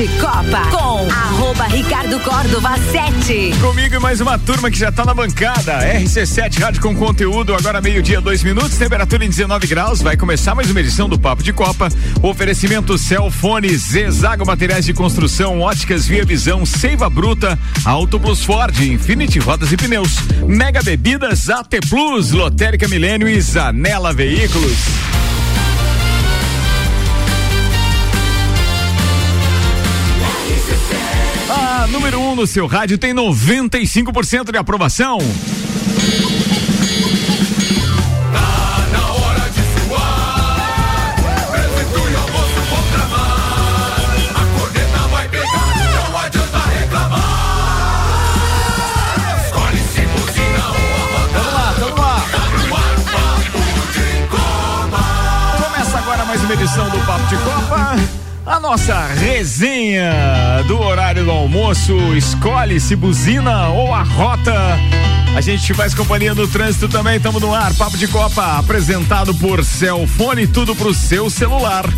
de Copa com arroba Ricardo Córdova 7. Comigo e mais uma turma que já tá na bancada. RC7 Rádio com conteúdo, agora meio-dia, dois minutos, temperatura em 19 graus. Vai começar mais uma edição do Papo de Copa. Oferecimento Celfone, Zezago Materiais de Construção, Óticas Via Visão, Seiva Bruta, Auto Plus Ford, Infinity Rodas e Pneus, Mega Bebidas, AT Plus, Lotérica Milênio e Zanela Veículos. Número 1 um no seu rádio tem 95% de aprovação. Vamos lá, vamos lá. Começa agora mais uma edição do Papo de Copa. A nossa resenha do horário do almoço. Escolhe se buzina ou a rota. A gente faz companhia no trânsito também, estamos no ar. Papo de Copa, apresentado por Celfone, tudo pro seu celular.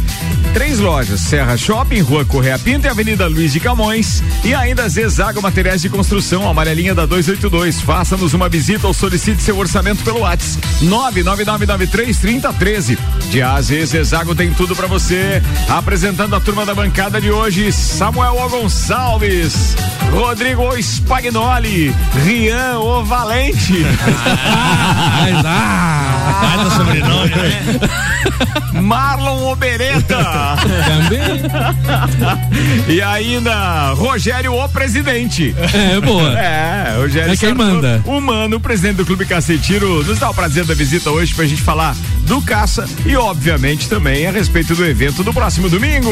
Três lojas: Serra Shopping, Rua Correia Pinto e Avenida Luiz de Camões. E ainda Zezago Materiais de Construção, amarelinha da 282. Faça-nos uma visita ou solicite seu orçamento pelo WhatsApp 999933013. De A a Z, Zezago tem tudo para você. Apresentando a turma da bancada de hoje: Samuel O. Gonçalves, Rodrigo. Spagnoli, Rian O. Valente. Mas, ah, Baita sobrenome, né? Marlon Obereta. também. e ainda Rogério o presidente. É, boa. É, Rogério É quem Sartor, manda. O Mano, presidente do Clube Cacetiro, nos dá o prazer da visita hoje pra gente falar do caça e, obviamente, também a respeito do evento do próximo domingo.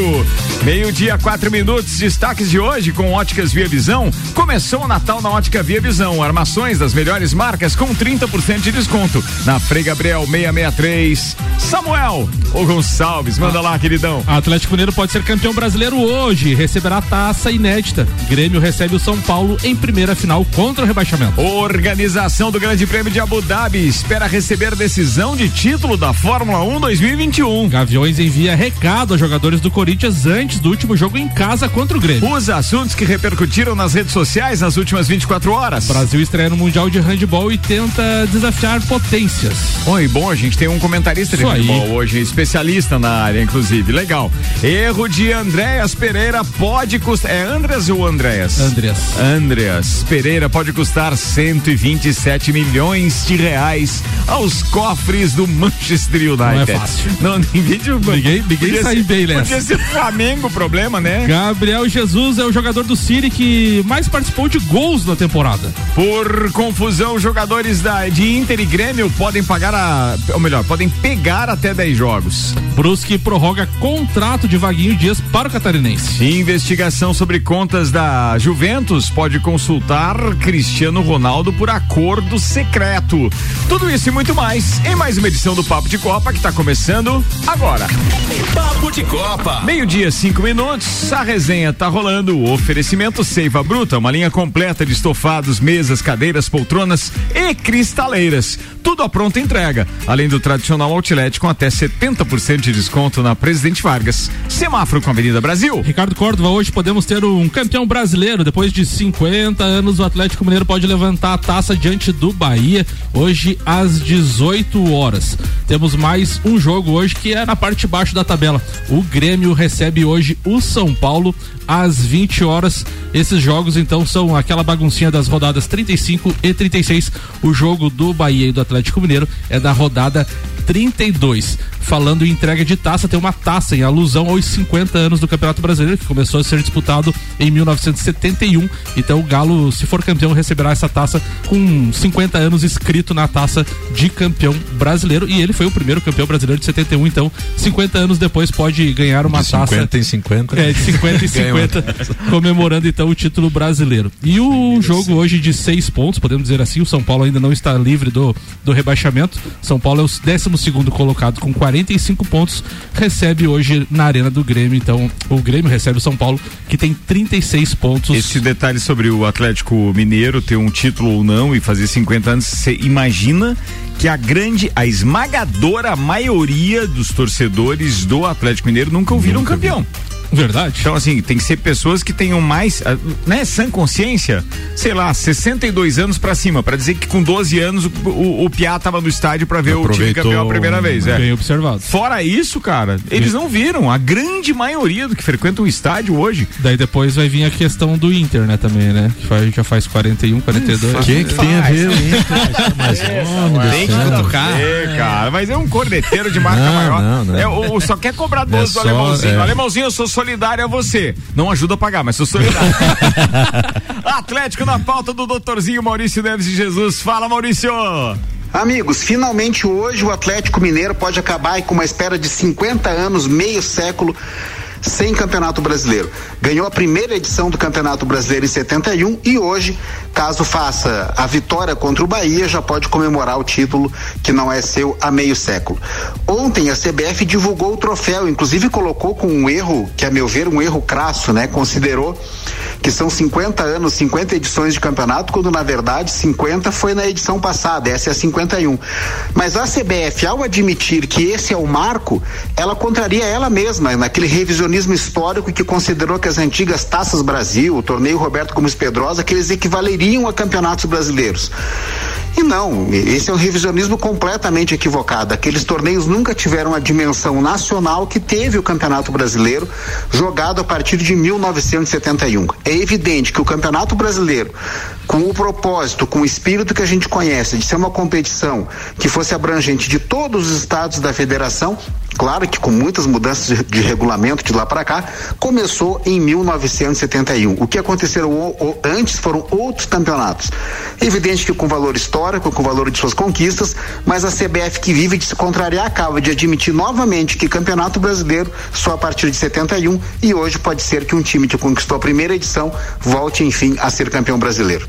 Meio-dia, quatro minutos, destaques de hoje com Óticas Via Visão. Começou o Natal na Ótica Via Visão. Armações das melhores marcas com 30% de desconto. Na Frei Gabriel 663. Samuel, ô Gonçalves, manda lá, queridão. Atlético Mineiro pode ser campeão brasileiro hoje. Receberá a taça inédita. Grêmio recebe o São Paulo em primeira final contra o rebaixamento. Organização do Grande Prêmio de Abu Dhabi espera receber decisão de título da Fórmula 1 2021. Gaviões envia recado aos jogadores do Corinthians antes do último jogo em casa contra o Grêmio. Os assuntos que repercutiram nas redes sociais nas últimas 24 horas. Brasil estreia no Mundial de Handball e tenta desafiar potências. Oi, bom, a gente tem um comentarista de Isso aí. handball hoje, especialista na área, inclusive. Legal. Erro de Andréas Pereira pode custar. É Andreas ou Andréas? Andreas. Andreas Pereira pode custar 127 milhões de reais aos cofres do Manchester United. Não é fácil. Não, ninguém, Ninguém- ninguém podia sai ser- bem nessa. Podia ser Flamengo o problema, né? Gabriel Jesus é o jogador do City que mais participou de gols na temporada. Por confusão, jogadores da, de Inter e Grêmio podem pagar a. Ou melhor, podem pegar até 10 jogos. Brusque prorroga contrato de Vaguinho Dias para o Catarinense. Investigação sobre contas da Juventus pode consultar Cristiano Ronaldo por acordo secreto. Tudo isso e muito mais em mais uma edição do Papo de Copa que está começando agora. Papo de Copa. Meio-dia, cinco minutos, a resenha tá rolando. O oferecimento Seiva Bruta, uma linha completa de estofados, mesas, cadeiras, poltronas e cristaleiras. Tudo à pronta entrega. Além do tradicional outlet com até 70% de desconto na Presidente Vargas. Semáforo com a Avenida Brasil. Ricardo Córdova, hoje podemos ter um campeão brasileiro. Depois de 50 anos, o Atlético Mineiro pode levantar a taça diante do Bahia, hoje às 18 horas. Temos mais um jogo hoje que é na parte de baixo da tabela. O Grêmio recebe hoje o São Paulo às 20 horas. Esses jogos, então, são aquela baguncinha das rodadas 35 e 36. O jogo do Bahia e do Atlético Mineiro é da rodada 32. Falando em entrega de taça, tem uma taça em alusão aos 50 anos do Campeonato Brasileiro, que começou a ser disputado em 1971. Então o Galo, se for campeão, receberá essa taça com 50 anos escrito na taça de campeão brasileiro. E ele foi o primeiro campeão brasileiro de 71, então 50 anos depois pode ganhar uma De taça. 50 em 50. É, de 50 e Ganha uma 50, comemorando então o título brasileiro. E o jogo hoje de seis pontos, podemos dizer assim, o São Paulo ainda não está livre do, do rebaixamento. São Paulo é o 12 segundo colocado com 45 pontos, recebe hoje na Arena do Grêmio, então o Grêmio recebe o São Paulo, que tem 36 pontos. Esse detalhe sobre o Atlético Mineiro ter um título ou não e fazer 50 anos, você imagina que a grande, a esmagadora maioria dos torcedores do Atlético Mineiro nunca ouviram um campeão. Verdade. Então, assim, tem que ser pessoas que tenham mais, ah, né, sã consciência, sei lá, 62 anos pra cima, pra dizer que com 12 anos o, o, o Piá tava no estádio pra ver o time Aproveitou, campeão a primeira vez. É. Bem observado. Fora isso, cara, eles não viram. A grande maioria do que frequenta o estádio hoje. Daí depois vai vir a questão do Inter, né, também, né? Que faz, já faz 41, 42. O que, que tem a ver o Inter? Mas, homem Tem que tocar. É, cara, mas é um corneteiro de marca Não, maior. não, não. É, o, o- só quer cobrar 12 É do só, alemãozinho. é. Alemãozinho, eu sou solidário a você. Não ajuda a pagar, mas sou solidário. Atlético na pauta do doutorzinho Maurício Neves de Jesus. Fala, Maurício. Amigos, finalmente hoje o Atlético Mineiro pode acabar com uma espera de 50 anos, meio século sem Campeonato Brasileiro. Ganhou a primeira edição do Campeonato Brasileiro em 71 e hoje, caso faça a vitória contra o Bahia, já pode comemorar o título que não é seu há meio século. Ontem a CBF divulgou o troféu, inclusive colocou com um erro, que a meu ver um erro crasso, né? Considerou que são 50 anos, 50 edições de campeonato, quando na verdade 50 foi na edição passada, essa é a 51. Mas a CBF, ao admitir que esse é o marco, ela contraria ela mesma naquele revisionismo histórico que considerou que as antigas Taças Brasil, o torneio Roberto Gomes Pedrosa, que eles equivaleriam a campeonatos brasileiros. E não, esse é um revisionismo completamente equivocado. Aqueles torneios nunca tiveram a dimensão nacional que teve o Campeonato Brasileiro, jogado a partir de 1971. É evidente que o Campeonato Brasileiro, com o propósito, com o espírito que a gente conhece, de ser uma competição que fosse abrangente de todos os estados da federação, claro que com muitas mudanças de, regulamento de lá para cá, começou em 1971. O que aconteceu antes foram outros campeonatos. Evidente que com valor histórico, com valor de suas conquistas, mas a CBF que vive de se contrariar acaba de admitir novamente que Campeonato Brasileiro só a partir de 71 e hoje pode ser que um time que conquistou a primeira edição volte enfim a ser campeão brasileiro.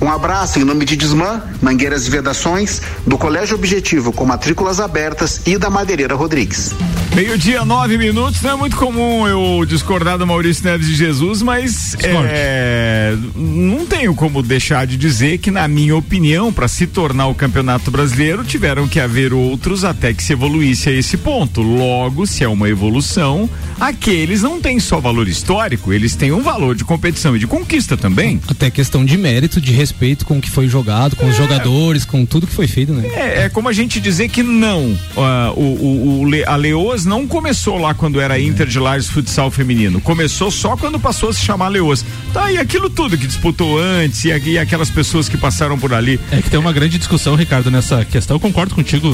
Um abraço em nome de Desmã, Mangueiras e Vedações, do Colégio Objetivo com matrículas abertas e da Madeireira Rodrigues. Meio-dia, nove minutos. Não é muito comum eu discordar do Maurício Neves de Jesus, mas é, não tenho como deixar de dizer que, na minha opinião, para se tornar o Campeonato Brasileiro, tiveram que haver outros até que se evoluísse a esse ponto. Logo, se é uma evolução, aqueles não têm só valor histórico, eles têm um valor de competição e de conquista também. Até questão de mérito, de respeito com o que foi jogado, com os jogadores, com tudo que foi feito, né? É, é como a gente dizer que não. ah, o, o- o a Leoas não começou lá quando era Inter de Lages Futsal Feminino. Começou só quando passou a se chamar Leoas. Tá, e aquilo tudo que disputou antes, e, e aquelas pessoas que passaram por ali. É que tem uma grande discussão, Ricardo, nessa questão. Eu concordo contigo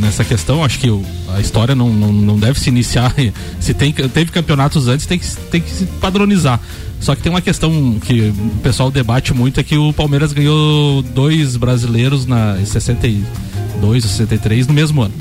nessa questão. Acho que a história não, não, não deve se iniciar. Se tem, teve campeonatos antes, tem que, tem que se padronizar. Só que tem uma questão que o pessoal debate muito: é que o Palmeiras ganhou dois brasileiros na em 62 ou 63 no mesmo ano.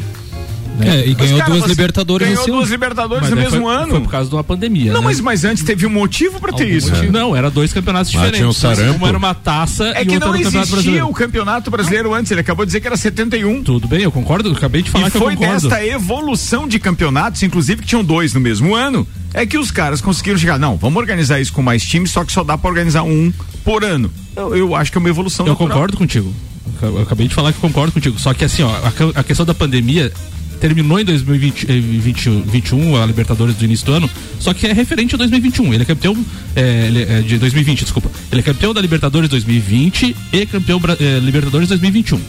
É, e Mas, ganhou cara, duas Libertadores Ganhou esse duas ano. Libertadores Mas no mesmo foi, ano. Foi por causa de uma pandemia. Não, né? mas, mas antes teve um motivo pra ter Algum isso. motivo? Não, era dois campeonatos Mas diferentes. tinha o sarampo. Um era uma taça É e que outro não era o campeonato existia brasileiro. o campeonato brasileiro antes. Ele acabou de dizer que era 71. Tudo bem, eu concordo. Eu acabei de falar E que foi eu concordo. desta evolução de campeonatos, inclusive que tinham dois no mesmo ano, é que os caras conseguiram chegar. Não, vamos organizar isso com mais times, só que só dá pra organizar um por ano. Eu, eu acho que é uma evolução Eu natural. concordo contigo. Eu acabei de falar que concordo contigo. Só que assim, ó, a, a questão da pandemia terminou em 2021 a Libertadores do início do ano, só que é referente a 2021. Ele é campeão é, ele é de 2020, desculpa. Ele é campeão da Libertadores 2020 e campeão é, Libertadores 2021.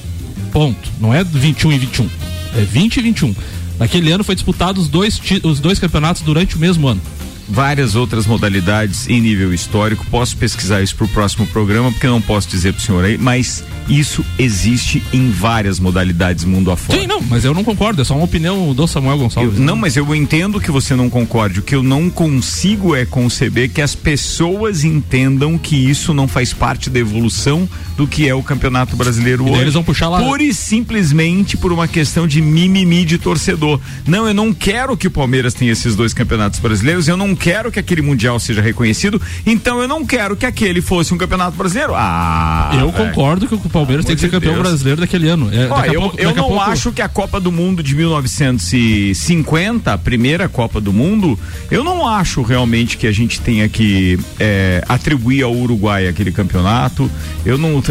Ponto. Não é 21 e 21. É 20 e 21. Naquele ano foi disputado os dois, os dois campeonatos durante o mesmo ano. Várias outras modalidades em nível histórico. Posso pesquisar isso pro próximo programa, porque eu não posso dizer pro senhor aí, mas isso existe em várias modalidades mundo afora. Sim, não, mas eu não concordo. É só uma opinião do Samuel Eu- Gonçalves. não, mas eu entendo que você não concorde. O que eu não consigo é conceber que as pessoas entendam que isso não faz parte da evolução do que é o Campeonato Brasileiro E hoje. eles vão puxar lá- Pura e simplesmente por uma questão de mimimi de torcedor. Não, eu não quero que o Palmeiras tenha esses dois campeonatos brasileiros, eu não quero que aquele Mundial seja reconhecido, então eu não quero que aquele fosse um campeonato brasileiro. Ah, Eu velho. concordo que o Palmeiras tem que ser de campeão Deus. brasileiro daquele ano. É, Ó, eu, pouco- eu não pouco- acho que a Copa do Mundo de 1950, a primeira Copa do Mundo, eu não acho realmente que a gente tenha que é, atribuir ao Uruguai aquele campeonato. Eu não.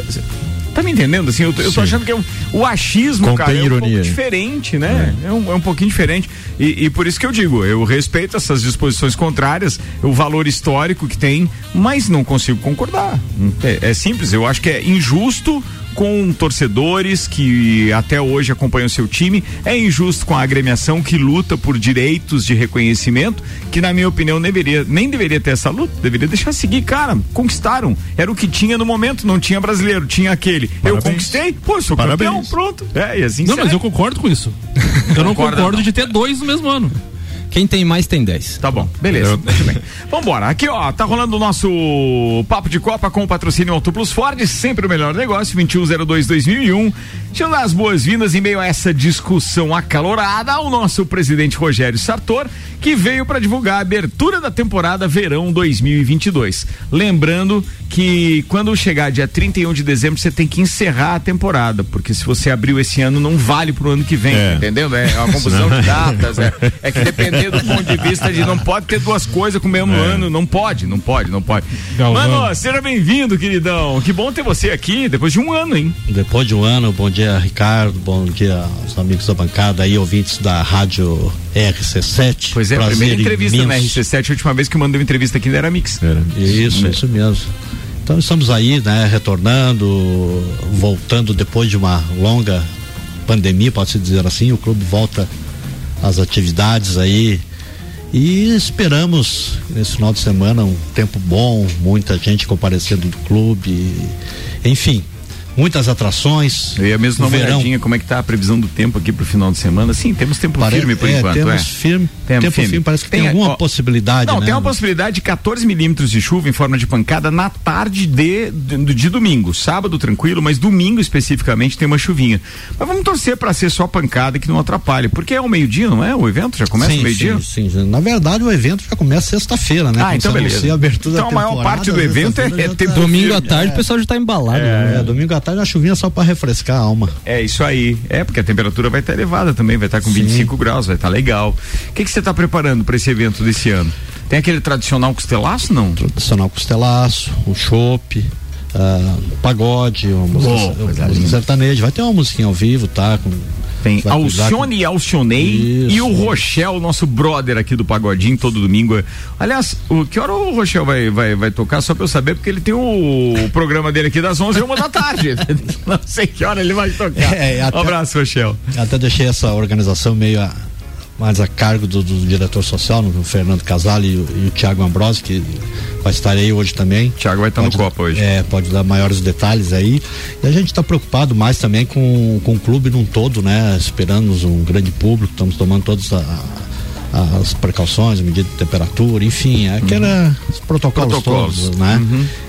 Tá me entendendo? Assim, eu, tô- eu tô achando que é um- o achismo, Contém cara, é um ironia pouco aí. diferente, né? É, um, é um pouquinho diferente. E, e por isso que eu digo, eu respeito essas disposições contrárias, o valor histórico que tem, mas não consigo concordar. É, é simples, eu acho que é injusto com torcedores que até hoje acompanham seu time, é injusto com a agremiação que luta por direitos de reconhecimento, que na minha opinião deveria, nem deveria ter essa luta, deveria deixar seguir, cara, conquistaram, era o que tinha no momento, não tinha brasileiro, tinha aquele. Eu Parabéns. conquistei, pô, sou Parabéns. campeão, pronto. É, e assim Não, mas eu concordo com isso. Eu não concordo não. de ter dois no mesmo ano. Quem tem mais tem 10. Tá bom, beleza. Muito bem. Vambora. Aqui, ó, tá rolando o nosso Papo de Copa com o patrocínio Auto Plus Ford, sempre o melhor negócio, 2102-2001. Deixa eu dar as boas-vindas em meio a essa discussão acalorada ao nosso presidente Rogério Sartor, que veio para divulgar a abertura da temporada verão 2022. Lembrando que quando chegar dia 31 de dezembro, você tem que encerrar a temporada, porque se você abriu esse ano, não vale pro ano que vem, É. entendeu? É uma confusão de datas, é, é que depender do ponto de vista de não pode ter duas coisas com o mesmo ano, não pode, não pode, não pode. Galvão. Mano, seja bem-vindo, queridão. Que bom ter você aqui depois de um ano, hein? Depois de um ano, bom dia Ricardo, bom dia aos amigos da bancada aí, ouvintes da rádio RC7. Pois é, a Prazer primeira entrevista na imenso. RC7, a última vez que uma entrevista aqui era Mix. Isso, isso mesmo. Então estamos aí, né, retornando, voltando depois de uma longa pandemia, pode-se dizer assim, o clube volta às atividades aí e esperamos nesse final de semana um tempo bom, muita gente comparecendo do clube, enfim, muitas atrações. Eu ia mesmo O dar uma verão olhadinha como é que tá a previsão do tempo aqui pro final de semana. Sim, temos tempo Pare- firme por é, enquanto, temos é. firme, Temos tempo firme. firme, parece que tem, Tem, alguma ó, possibilidade, Não, né? tem uma possibilidade de 14 milímetros de chuva em forma de pancada na tarde de, de, de domingo. Sábado tranquilo, mas domingo especificamente tem uma chuvinha. Mas vamos torcer para ser só pancada que não atrapalhe, porque é o meio-dia, não é? O evento já começa sim, meio-dia? sim, sim. Na verdade, o evento já começa sexta-feira, né? Ah, então beleza. a Então a maior parte do evento é- é tempo tá- Domingo à tarde o pessoal já tá embalado. né? É, domingo à tarde a chuvinha só para refrescar a alma. É isso aí. É, porque a temperatura vai estar elevada também, vai estar com 25 graus, vai estar legal. O que você está preparando para esse evento desse ano? Tem aquele tradicional costelaço, não? Tradicional costelaço, o chopp, ah, pagode, uma música, Oh, sertaneja. Vai ter uma musiquinha ao vivo, tá? Com, Tem vai Alcione e Alcionei Isso. e o Rochel, nosso brother aqui do Pagodinho, todo domingo. Aliás, o, que hora o Rochel vai, vai, vai tocar? Só pra eu saber, porque ele tem o, programa dele aqui das 11 e uma da tarde. Não sei que hora ele vai tocar. É, até- Um abraço, Rochel. Até deixei essa organização meio a, mais a cargo do, do diretor social, no Fernando Casale e, o- e o Tiago Ambrosi, que vai estar aí hoje também. Thiago vai estar no Pode- Copa hoje. É, pode dar maiores detalhes aí. E a gente está preocupado mais também com, com o clube num todo, né? Esperamos um grande público, estamos tomando todas a- as precauções, medida de temperatura, enfim, aquela os protocolos, Uhum. Protocolos. todos, né?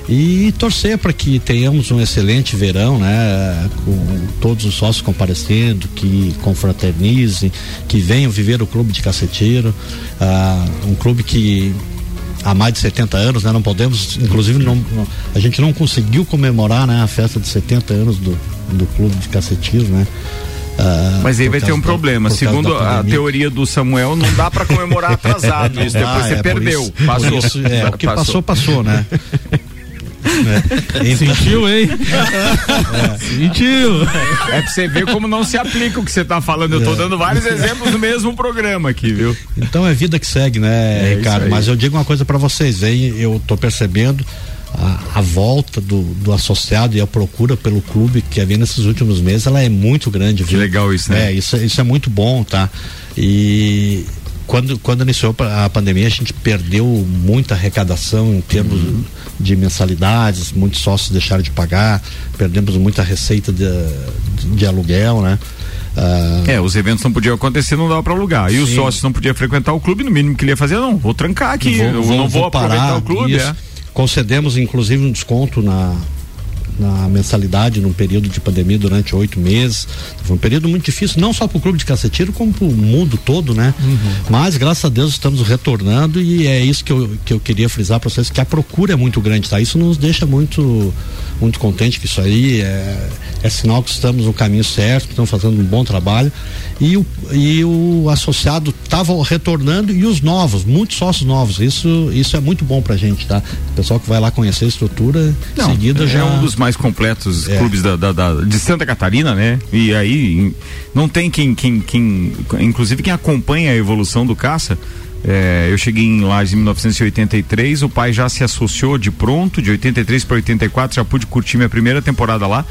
E torcer para que tenhamos um excelente verão, né? Com todos os sócios comparecendo, que confraternizem, que venham viver o clube de caceteiro, ah, um clube que há mais de 70 anos, né? Não podemos, inclusive, não, não- a gente não conseguiu comemorar, né? A festa de 70 anos do, do clube de cacetismo, né? Ah, Mas aí vai ter um da- causa Segundo a teoria do Samuel, não dá pra comemorar atrasado. Isso depois dá, você é, perdeu. isso- passou. isso, é, o que passou, passou, né? É. Então, Sentiu, hein? Sentiu. É pra você ver como não se aplica o que você tá falando. Eu tô dando vários exemplos no mesmo programa aqui, viu? Então é vida que segue, né, É Ricardo? Mas eu digo uma coisa para vocês, hein? Eu tô percebendo a, a volta do, do associado e a procura pelo clube que havia nesses últimos meses, ela é muito grande, viu? legal isso, né? É, isso, é- isso é muito bom, tá? E quando, quando iniciou a pandemia, a gente perdeu muita arrecadação em termos Uhum. de mensalidades, muitos sócios deixaram de pagar, perdemos muita receita de, de aluguel, né? Ah, É, os eventos não podiam acontecer, não dava pra alugar. E os sócios não podiam frequentar o clube, no mínimo que ele ia fazer, não, vou trancar aqui, eu não vou, aproveitar o clube. isso. É. Concedemos inclusive um desconto na, na mensalidade num período de pandemia durante oito meses. Foi um período muito difícil, não só para o clube de cacetiro, como para o mundo todo, né? Uhum. Mas graças a Deus estamos retornando e é isso que eu, que eu queria frisar para vocês, que a procura é muito grande, tá? Isso nos deixa muito, muito contente que isso aí é, é sinal que estamos no caminho certo, que estamos fazendo um bom trabalho. E o, e o associado estava retornando e os novos, muitos sócios novos. Isso, isso é muito bom pra gente, tá? O pessoal que vai lá conhecer a estrutura, em seguida é já. um dos mais mais completos É. clubes da, da- da- de Santa Catarina, né? E aí não tem quem, quem, quem, inclusive quem acompanha a evolução do Caça. é, eu cheguei em Lages em 1983, o pai já se associou de pronto, de 83 para 84, já pude curtir minha primeira temporada lá.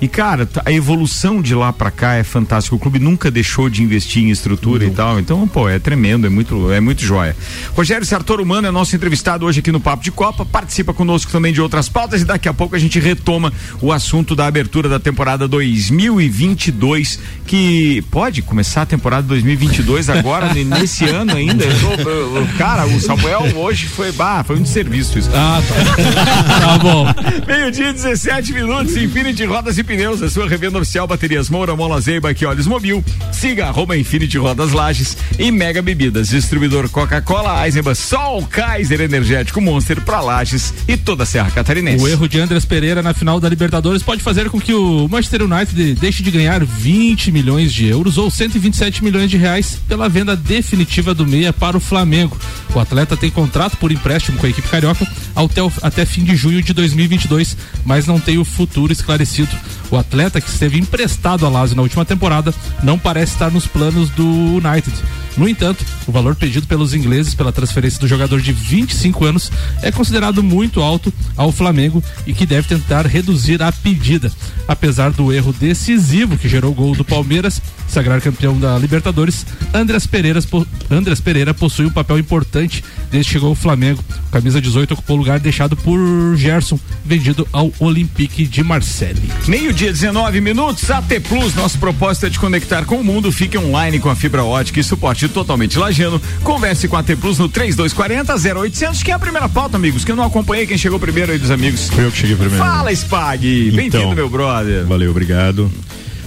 E cara, tá- a evolução de lá pra cá é fantástica. O clube nunca deixou de investir em estrutura e tal. Então, pô, é tremendo, é muito, é muito joia. Rogério Sartor Humano é nosso entrevistado hoje aqui no Papo de Copa. Participa conosco também de outras pautas e daqui a pouco a gente retoma o assunto da abertura da temporada 2022, que pode começar a temporada 2022 agora, ne- nesse ano ainda. Eu- eu- cara, o Samuel hoje foi, bah, foi um desserviço isso. Ah, tá. tá bom. Meio-dia, 17 minutos, Infinity Rodas e Pneus, a sua revenda oficial Baterias Moura, Mola Zeiba, que olhos mobil. Siga arroba Infinity Rodas Lages e Mega Bebidas, distribuidor Coca-Cola, Eisenbahn, Sol, Kaiser Energético Monster pra Lages e toda a Serra Catarinense. O erro de Andrés Pereira na final da Libertadores pode fazer com que o Manchester United deixe de ganhar 20 milhões de euros ou 127 milhões de reais pela venda definitiva do meia para o Flamengo. O atleta tem contrato por empréstimo com a equipe carioca até, até fim de junho de 2022, mas não tem o futuro esclarecido. O atleta que esteve emprestado a Lazio na última temporada não parece estar nos planos do United. No entanto, o valor pedido pelos ingleses pela transferência do jogador de 25 anos é considerado muito alto ao Flamengo e que deve tentar reduzir a pedida. Apesar do erro decisivo que gerou o gol do Palmeiras, sagrar campeão da Libertadores, Andreas Pereira, possui um papel importante desde que chegou ao Flamengo. Camisa 18 ocupou o lugar deixado por Gerson, vendido ao Olympique de Marseille. Meio-dia, 19 minutos, AT Plus, nosso propósito é te conectar com o mundo. Fique online com a fibra ótica e suporte totalmente lajano. Converse com a AT Plus no 3240 0800, que é a primeira pauta, amigos, que eu não acompanhei quem chegou primeiro aí dos amigos. Foi eu que cheguei primeiro. Fala, Spag! Então. Bem-vindo, meu brother. Valeu, obrigado.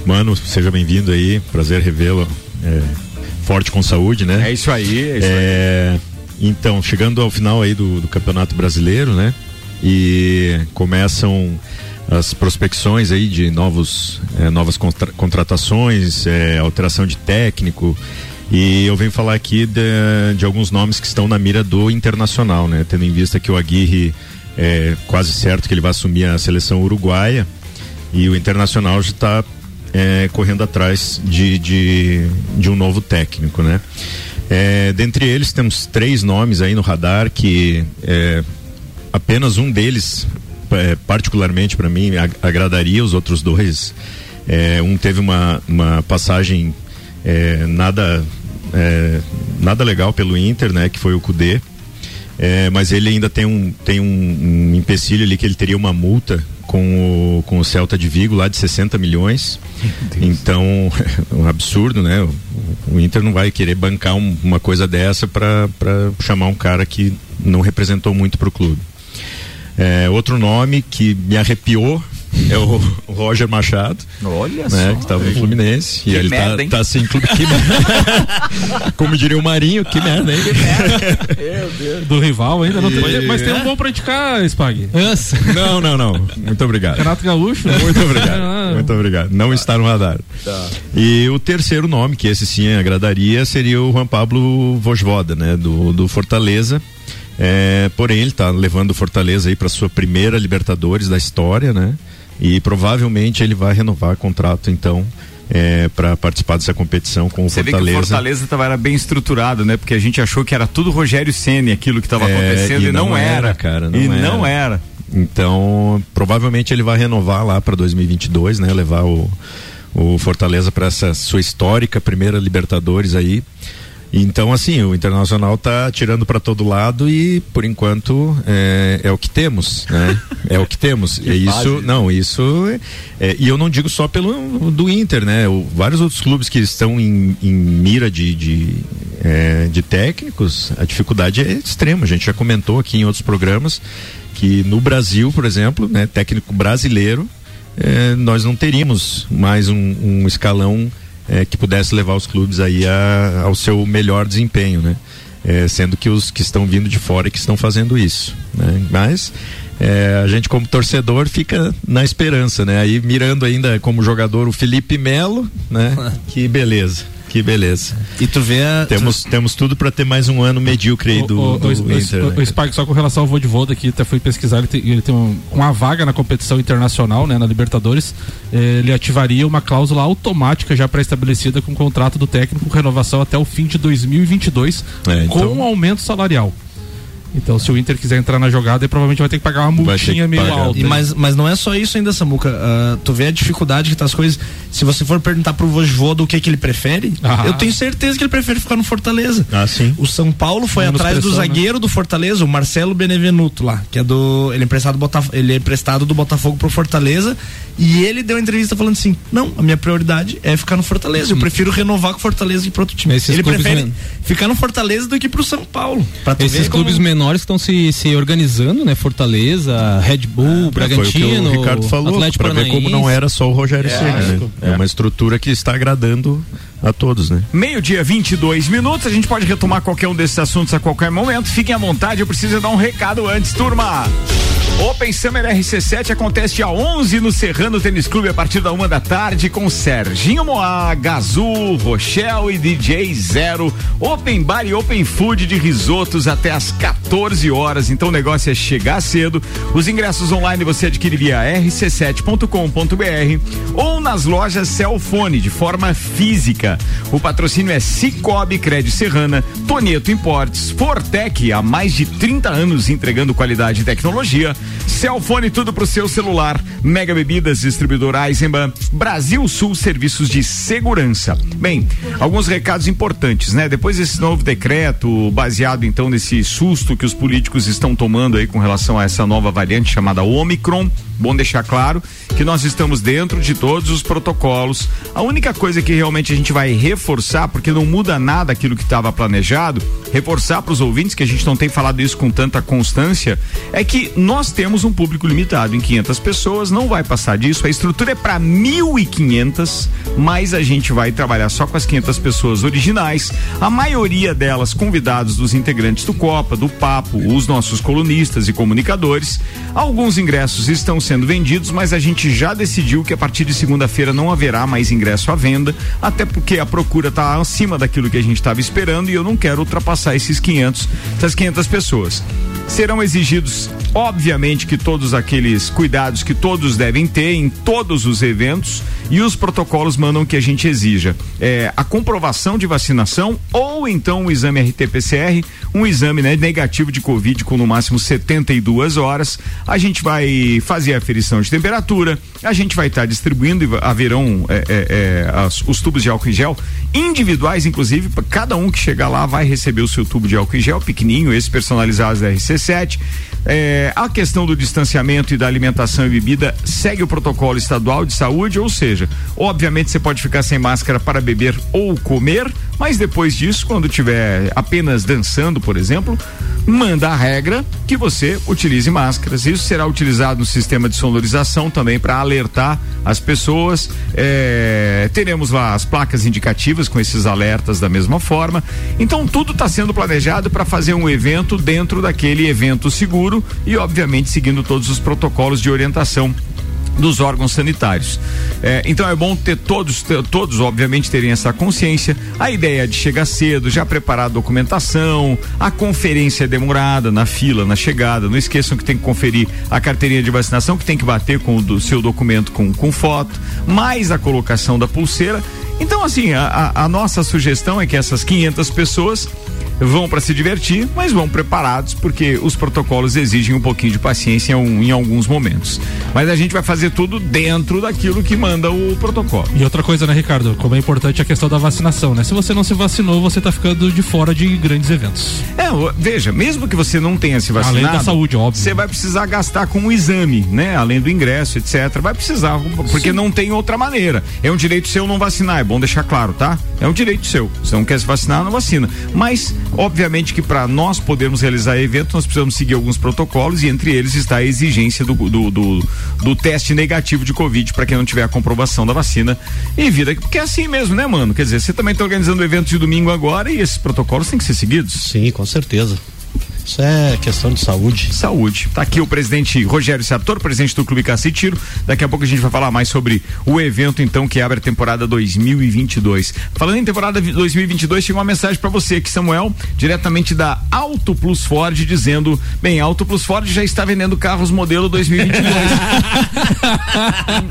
Mano, seja bem-vindo aí. Prazer revê-lo. É, forte com saúde, né? É isso aí, é isso aí. É, então, chegando ao final aí do, do Campeonato Brasileiro, né? E começam as prospecções aí de novos, é, novas contra- contratações, é, alteração de técnico. E eu venho falar aqui de, de alguns nomes que estão na mira do Internacional, né? Tendo em vista que o Aguirre é quase certo que ele vai assumir a seleção uruguaia e o Internacional já está é, correndo atrás de, de, de um novo técnico, né? É, dentre eles temos três nomes aí no radar que é, apenas um deles é, particularmente para mim ag- agradaria os outros dois é, um teve uma, uma passagem é, nada é, nada legal pelo Inter né que foi o Cudê é, mas ele ainda tem um tem um, um empecilho ali que ele teria uma multa com o, com o Celta de Vigo lá de 60 milhões. Então um absurdo né? O, o Inter não vai querer bancar um- uma coisa dessa para chamar um cara que não representou muito para o clube. É, outro nome que me arrepiou é o, Roger Machado, Olha né, só. que estava no Fluminense. Que e ele merda, tá, hein? tá sem clube. Que merda. Como diria o Marinho, que merda, hein? Do rival ainda não tem. E- Mas tem um bom pra indicar, Spag. Nossa. Não, não, não. Muito obrigado. Renato Gaúcho. Muito obrigado. Ah, Muito obrigado. Não está no radar. E o terceiro nome, que esse sim agradaria, seria o Juan Pablo Vojvoda, né? Do, do Fortaleza. É, porém, ele está levando o Fortaleza aí para sua primeira Libertadores da história, né? E provavelmente ele vai renovar contrato, então, é, para participar dessa competição com o Você vê que o Fortaleza. Fortaleza tava, era bem estruturado, né? Porque a gente achou que era tudo Rogério Ceni aquilo que estava É, acontecendo e, e não, não era. era, cara, não e era. não era. Então, provavelmente ele vai renovar lá para 2022, né? Levar o, o Fortaleza para essa sua histórica primeira Libertadores aí. Então, assim, o Internacional tá tirando para todo lado e, por enquanto, é, é o que temos, né? É o que temos. e isso, não, isso. é- e eu não digo só pelo do Inter, né? O- vários outros clubes que estão em, em mira de, de, é, de técnicos, a dificuldade é extrema. A gente já comentou aqui em outros programas que no Brasil, por exemplo, né, técnico brasileiro, eh, nós não teríamos mais um, um escalão eh, que pudesse levar os clubes aí a- ao seu melhor desempenho, né? Eh, sendo que os que estão vindo de fora é que estão fazendo isso, né? Mas eh, a gente como torcedor fica na esperança, né? Aí mirando ainda como jogador o Felipe Melo, né? Que beleza. Que beleza. E tu vê a, Temos, temos tudo para ter mais um ano medíocre aí do, o, do o, Inter. o, né? o Spike, só com relação ao Voivoda aqui, até fui pesquisar, ele tem, ele tem um- uma vaga na competição internacional, né, na Libertadores, eh, ele ativaria uma cláusula automática já pré-estabelecida com o contrato do técnico, com renovação até o fim de 2022, É, então- com um aumento salarial. Então, se o Inter quiser entrar na jogada, ele provavelmente vai ter que pagar uma ter multinha meio pagar. alta. E mas, mas não é só isso ainda, Samuca. Ah, tu vê a dificuldade que tá as coisas. Se você for perguntar pro Voivoda o que que ele prefere, Ah. eu tenho certeza que ele prefere ficar no Fortaleza. Ah, sim. O São Paulo foi Menos atrás do pressão, né? zagueiro do Fortaleza, o Marcelo Benevenuto lá, que é do. Ele é emprestado do Botaf ele é emprestado do Botafogo pro Fortaleza. E ele deu uma entrevista falando assim: não, a minha prioridade é ficar no Fortaleza. Eu prefiro renovar com o Fortaleza que pro outro time. Esses ele clubes prefere men- ficar no Fortaleza do que pro São Paulo. Pra tu Esses ver como- menores estão se, se organizando, né? Fortaleza, Red Bull, É, Foi o que Bragantino, o Ricardo falou, Atlético para ver como não era só o Rogério É, Ceni, né? É uma estrutura que está agradando a todos, né? Meio-dia, 22 minutos. A gente pode retomar qualquer um desses assuntos a qualquer momento. Fiquem à vontade, eu preciso dar um recado antes, turma. Open Summer RC7 acontece dia 11 no Serrano Tênis Clube a partir da uma da tarde com Serginho Moá, Gazul, Rochelle e DJ Zero. Open Bar e Open Food de risotos até às 14 horas. Então o negócio é chegar cedo. Os ingressos online você adquire via rc7.com.br ou nas lojas Celfone de forma física. O patrocínio é Cicobi Crédito Serrana, Tonieto Importes, Fortec há mais de 30 anos entregando qualidade e tecnologia. Celfone tudo pro seu celular. Mega Bebidas, distribuidor Eisenbahn, Brasil Sul Serviços de Segurança. Bem, alguns recados importantes, né? Depois desse novo decreto, baseado então nesse susto que os políticos estão tomando aí com relação a essa nova variante chamada Omicron, bom deixar claro que nós estamos dentro de todos os protocolos. A única coisa que realmente a gente vai reforçar, porque não muda nada aquilo que estava planejado, reforçar para os ouvintes que a gente não tem falado isso com tanta constância, é que nós temos um público limitado em 500 pessoas, não vai passar disso. A estrutura é para 1.500, mas a gente vai trabalhar só com as 500 pessoas originais. A maioria delas convidados dos integrantes do Copa, do Papo, os nossos colunistas e comunicadores. Alguns ingressos estão sendo vendidos, mas a gente já decidiu que a partir de segunda-feira não haverá mais ingresso à venda, até porque a procura está acima daquilo que a gente estava esperando e eu não quero ultrapassar esses 500, essas 500 pessoas. Serão exigidos, obviamente, que todos aqueles cuidados que todos devem ter em todos os eventos e os protocolos mandam que a gente exija é, a comprovação de vacinação ou então um exame RT-PCR, um exame né, negativo de Covid com no máximo 72 horas. A gente vai fazer aferição de temperatura, a gente vai estar distribuindo e haverão é, é, é, as- os tubos de álcool em gel individuais, inclusive, cada um que chegar lá vai receber o seu tubo de álcool em gel pequenininho, esse personalizados da RC7. É, a questão do distanciamento e da alimentação e bebida segue o protocolo estadual de saúde, ou seja, obviamente você pode ficar sem máscara para beber ou comer, mas depois disso, quando estiver apenas dançando, por exemplo, manda a regra que você utilize máscaras. Isso será utilizado no sistema de sonorização também para alertar as pessoas. É, teremos lá as placas indicativas com esses alertas da mesma forma. Então tudo está sendo planejado para fazer um evento dentro daquele evento seguro e, obviamente, seguindo todos os protocolos de orientação dos órgãos sanitários. É, então é bom ter todos, ter- todos obviamente terem essa consciência. A ideia é de chegar cedo, já preparar a documentação, a conferência é demorada na fila, na chegada. Não esqueçam que tem que conferir a carteirinha de vacinação, que tem que bater com o do seu documento com, com foto, mais a colocação da pulseira. Então, assim, a, a- a nossa sugestão é que essas 500 pessoas vão para se divertir, mas vão preparados, porque os protocolos exigem um pouquinho de paciência em, em alguns momentos. Mas a gente vai fazer tudo dentro daquilo que manda o protocolo. E outra coisa, né, Ricardo? Como é importante a questão da vacinação, né? Se você não se vacinou, você tá ficando de fora de grandes eventos. É, o- veja, mesmo que você não tenha se Além vacinado, da saúde, óbvio. você vai precisar gastar com um exame, né? Além do ingresso, etc. Vai precisar, porque não tem outra maneira. É um direito seu não vacinar, é bom deixar claro, tá? É um direito seu. Se não quer se vacinar, não vacina. Mas, obviamente que para nós podermos realizar evento, nós precisamos seguir alguns protocolos e entre eles está a exigência do, do, do, do teste negativo de Covid para quem não tiver a comprovação da vacina e vida. Porque é assim mesmo, né, mano? Quer dizer, você também está organizando o evento de domingo agora e esses protocolos têm que ser seguidos. Sim, com certeza. Isso é questão de saúde. Saúde. Tá aqui o presidente Rogério Sartor, presidente do Clube Cacetiro. Daqui a pouco a gente vai falar mais sobre o evento, então, que abre a temporada 2022. Falando em temporada 2022, chegou uma mensagem para você aqui, Samuel, diretamente da Auto Plus Ford, dizendo: bem, Auto Plus Ford já está vendendo carros modelo 2022.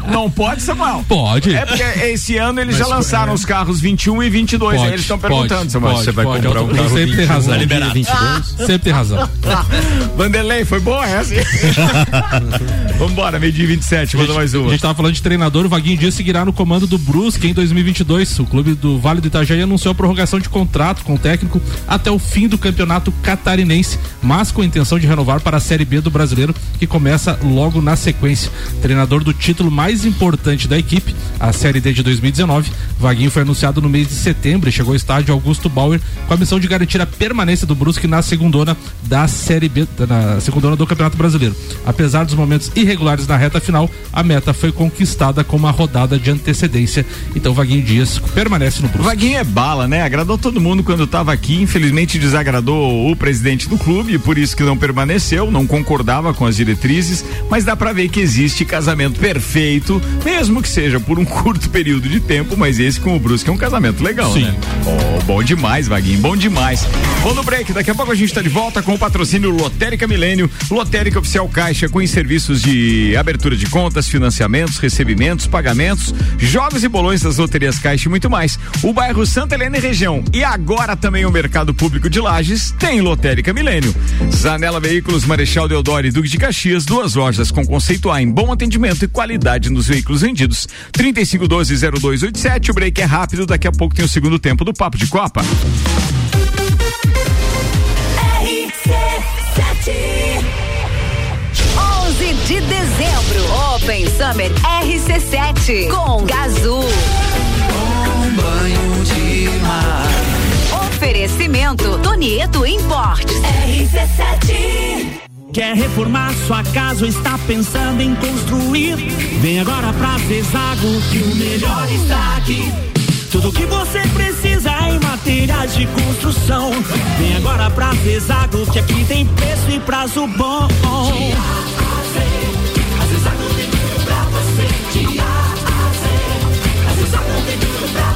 Não pode, Samuel? Pode. É porque esse ano eles Mas já lançaram é. os carros 21 e 22. Pode, aí eles estão pode, perguntando, Samuel. pode, você vai pode. comprar um carro Plus sempre tem 21, razão. tá Liberado. 22? Sempre tem razão. Vanderlei, foi boa essa? Vambora, meio dia 27, manda mais A uma. gente tava falando de treinador, o Vaguinho Dias seguirá no comando do Brusque em 2022. O clube do Vale do Itajaí anunciou a prorrogação de contrato com o técnico até o fim do campeonato catarinense, mas com a intenção de renovar para a Série B do Brasileiro, que começa logo na sequência. Treinador do título mais importante da equipe, a Série D de 2019, Vaguinho foi anunciado no mês de setembro e chegou ao estádio Augusto Bauer com a missão de garantir a permanência do Brusque na segundona da Série B, na segundona do Campeonato Brasileiro. Apesar dos momentos irregulares na reta final, a meta foi conquistada com uma rodada de antecedência. Então Vaguinho Dias permanece no Brusque. Vaguinho é bala, né? Agradou todo mundo quando estava aqui. Infelizmente desagradou o presidente do clube, por isso que não permaneceu, não concordava com as diretrizes. Mas dá pra ver que existe casamento perfeito, mesmo que seja por um curto período de tempo. Mas esse com o Brusque é um casamento legal, Sim. né? Oh, bom demais, Vaguinho, bom demais. Vou no break, daqui a pouco a gente tá de volta com o patrocínio Lotérica Milênio, Lotérica Oficial Caixa, com serviços de abertura de contas, financiamentos, recebimentos, pagamentos, jogos e bolões das loterias Caixa e muito mais. O bairro Santa Helena e região e agora também o mercado público de Lages tem Lotérica Milênio. Zanela Veículos, Marechal Deodoro e Duque de Caxias, duas lojas com conceito A em bom atendimento e qualidade nos veículos vendidos. 3512-0287, o break é rápido, daqui a pouco tem o segundo tempo do Papo de Copa. Open Summer RC7 com Gazul. banho de mar. Oferecimento Tonieto Importes. RC7 Quer reformar sua casa ou está pensando em construir? Vem agora pra Zezago que o melhor está aqui. Tudo que você precisa em materiais de construção. Vem agora pra Zezago que aqui tem preço e prazo bom.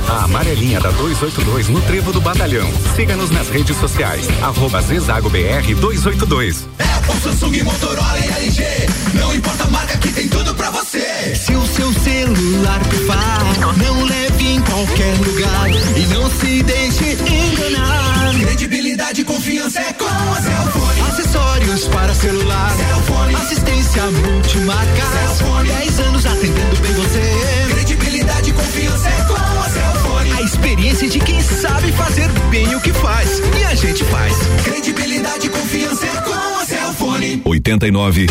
A amarelinha da 282 no Trevo do Batalhão. Siga-nos nas redes sociais. Arroba Zezago BR 282. O Samsung, Motorola e LG. Não importa a marca que tem tudo pra você. Se o seu celular pifar, não leve em qualquer lugar e não se deixe enganar. Credibilidade e confiança é com a Cellfone. Acessórios para celular. Cellfone. Assistência multimarca. Cellfone. 10 anos atendendo bem você. Credibilidade e confiança é com a Cellfone. A experiência de quem sabe fazer bem o que faz. E a gente faz. Credibilidade e confiança é com a Cellfone. 89.9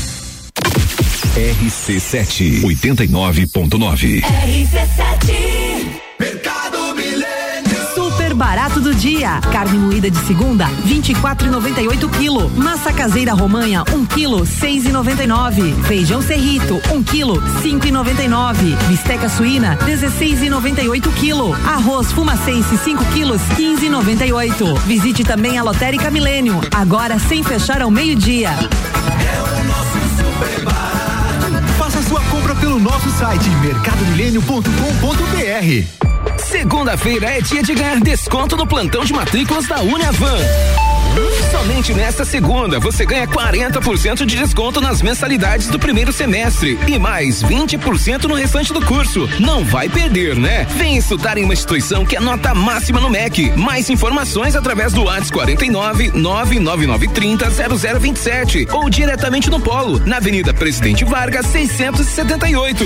RC7 89.9 RC7 Mercado Milênio. Super barato do dia. Carne moída de segunda, 24,98 quilo. Massa caseira romanha, 1 quilo, 6,99. Feijão serrito, 1 quilo, 5,99. Bisteca suína, 16,98 quilo. Arroz fumacense, 5 quilos, 15,98. Visite também a Lotérica Milênio, agora sem fechar ao meio-dia. Faça sua compra pelo nosso site mercadomilênio.com.br. Segunda-feira é dia de ganhar desconto no plantão de matrículas da Uniavan. Somente nesta segunda você ganha 40% de desconto nas mensalidades do primeiro semestre e mais 20% no restante do curso. Não vai perder, né? Vem estudar em uma instituição que é nota máxima no MEC. Mais informações através do WhatsApp 49 99930 0027 ou diretamente no Polo, na Avenida Presidente Vargas 678.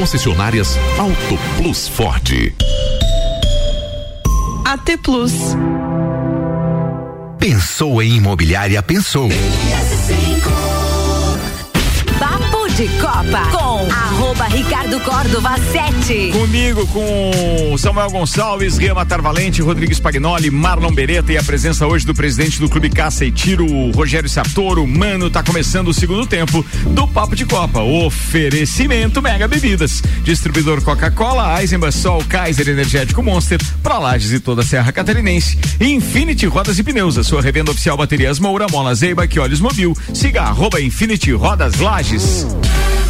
concessionárias Auto Plus Ford. AT Plus. Pensou em imobiliária, pensou. De Copa com arroba Ricardo Córdova 7. Comigo, com Samuel Gonçalves, Rema Tarvalente, Rodrigues Pagnoli, Marlon Beretta e a presença hoje do presidente do Clube Caça e Tiro, Rogério Sartoro. Mano, tá começando o segundo tempo do Papo de Copa. Oferecimento Mega Bebidas. Distribuidor Coca-Cola, Eisenbahn, Sol, Kaiser Energético Monster, pra Lages e toda a Serra Catarinense. Infinity Rodas e Pneus, a sua revenda oficial Baterias Moura, Mola Zeiba, que Olhos Mobil. Siga arroba Infinity Rodas Lages. A número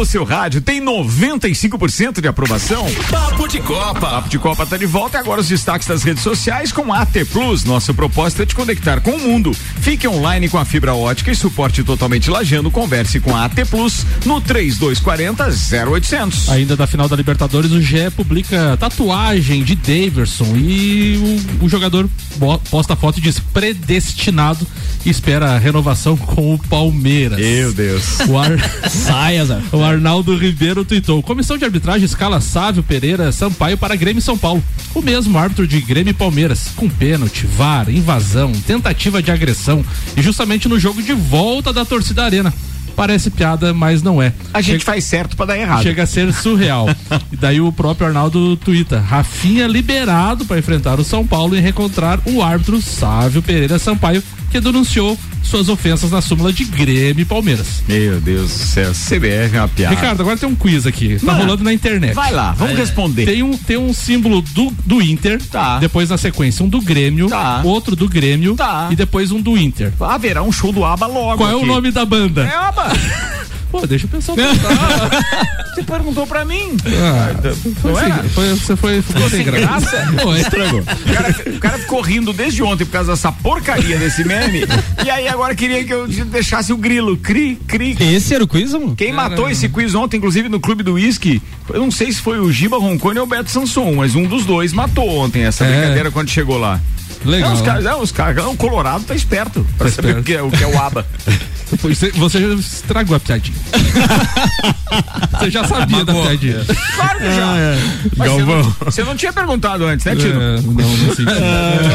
no seu rádio tem 95% de aprovação. Papo de Copa. Papo de Copa tá de volta e agora os destaques das redes sociais com a AT Plus. Nossa proposta é te conectar com o mundo. Fique online com a fibra ótica e suporte totalmente lajando. Converse com a AT Plus no 3240 0800. Ainda da final da Libertadores, o GE publica tatuagem de Daverson e o, o jogador posta foto e diz predestinado e espera a renovação com o Palmeiras. Meu Deus. O, Ar... o Arnaldo Ribeiro tuitou: Comissão de arbitragem escala Sávio Pereira Sampaio para Grêmio São Paulo. O mesmo árbitro de Grêmio e Palmeiras, com pênalti, VAR, invasão, tentativa de agressão e justamente no jogo de volta da torcida arena. Parece piada, mas não é. A gente faz certo pra dar errado. Chega a ser surreal. e daí o próprio Arnaldo tuita: Rafinha liberado para enfrentar o São Paulo e reencontrar o árbitro Sávio Pereira Sampaio, que denunciou suas ofensas na súmula de Grêmio e Palmeiras. Meu Deus do céu, CBF é uma piada. Ricardo, agora tem um quiz aqui. Tá Mano, rolando na internet. vai lá, vamos responder. Tem um, tem um símbolo do, do Inter, Tá. depois na sequência um do Grêmio, Tá. outro do Grêmio Tá. e depois um do Inter. Haverá um show do ABA logo. Qual é o aqui. nome da banda? É ABA. Pô, deixa eu pensar. um pouco. Você perguntou pra mim. Ah, foi Não era? foi- você foi, ficou sem graça? Pô, estragou. O cara, o cara ficou rindo desde ontem por causa dessa porcaria desse meme. e aí agora queria que eu deixasse o grilo. Cri, cri. Esse era o quiz, mano? Quem matou esse quiz ontem, inclusive no Clube do Whisky, eu não sei se foi o Giba Roncone ou o Beto Sanson, mas um dos dois matou ontem essa É. brincadeira quando chegou lá. Legal. Não, os caras, não, os caras, o Colorado tá esperto pra Tá saber esperto. O, que é, o que é o ABA. Você, você já estragou a piadinha. você já sabia da piadinha. Claro que já. Mas você não, você não tinha perguntado antes, né, Tino? É, não, não senti.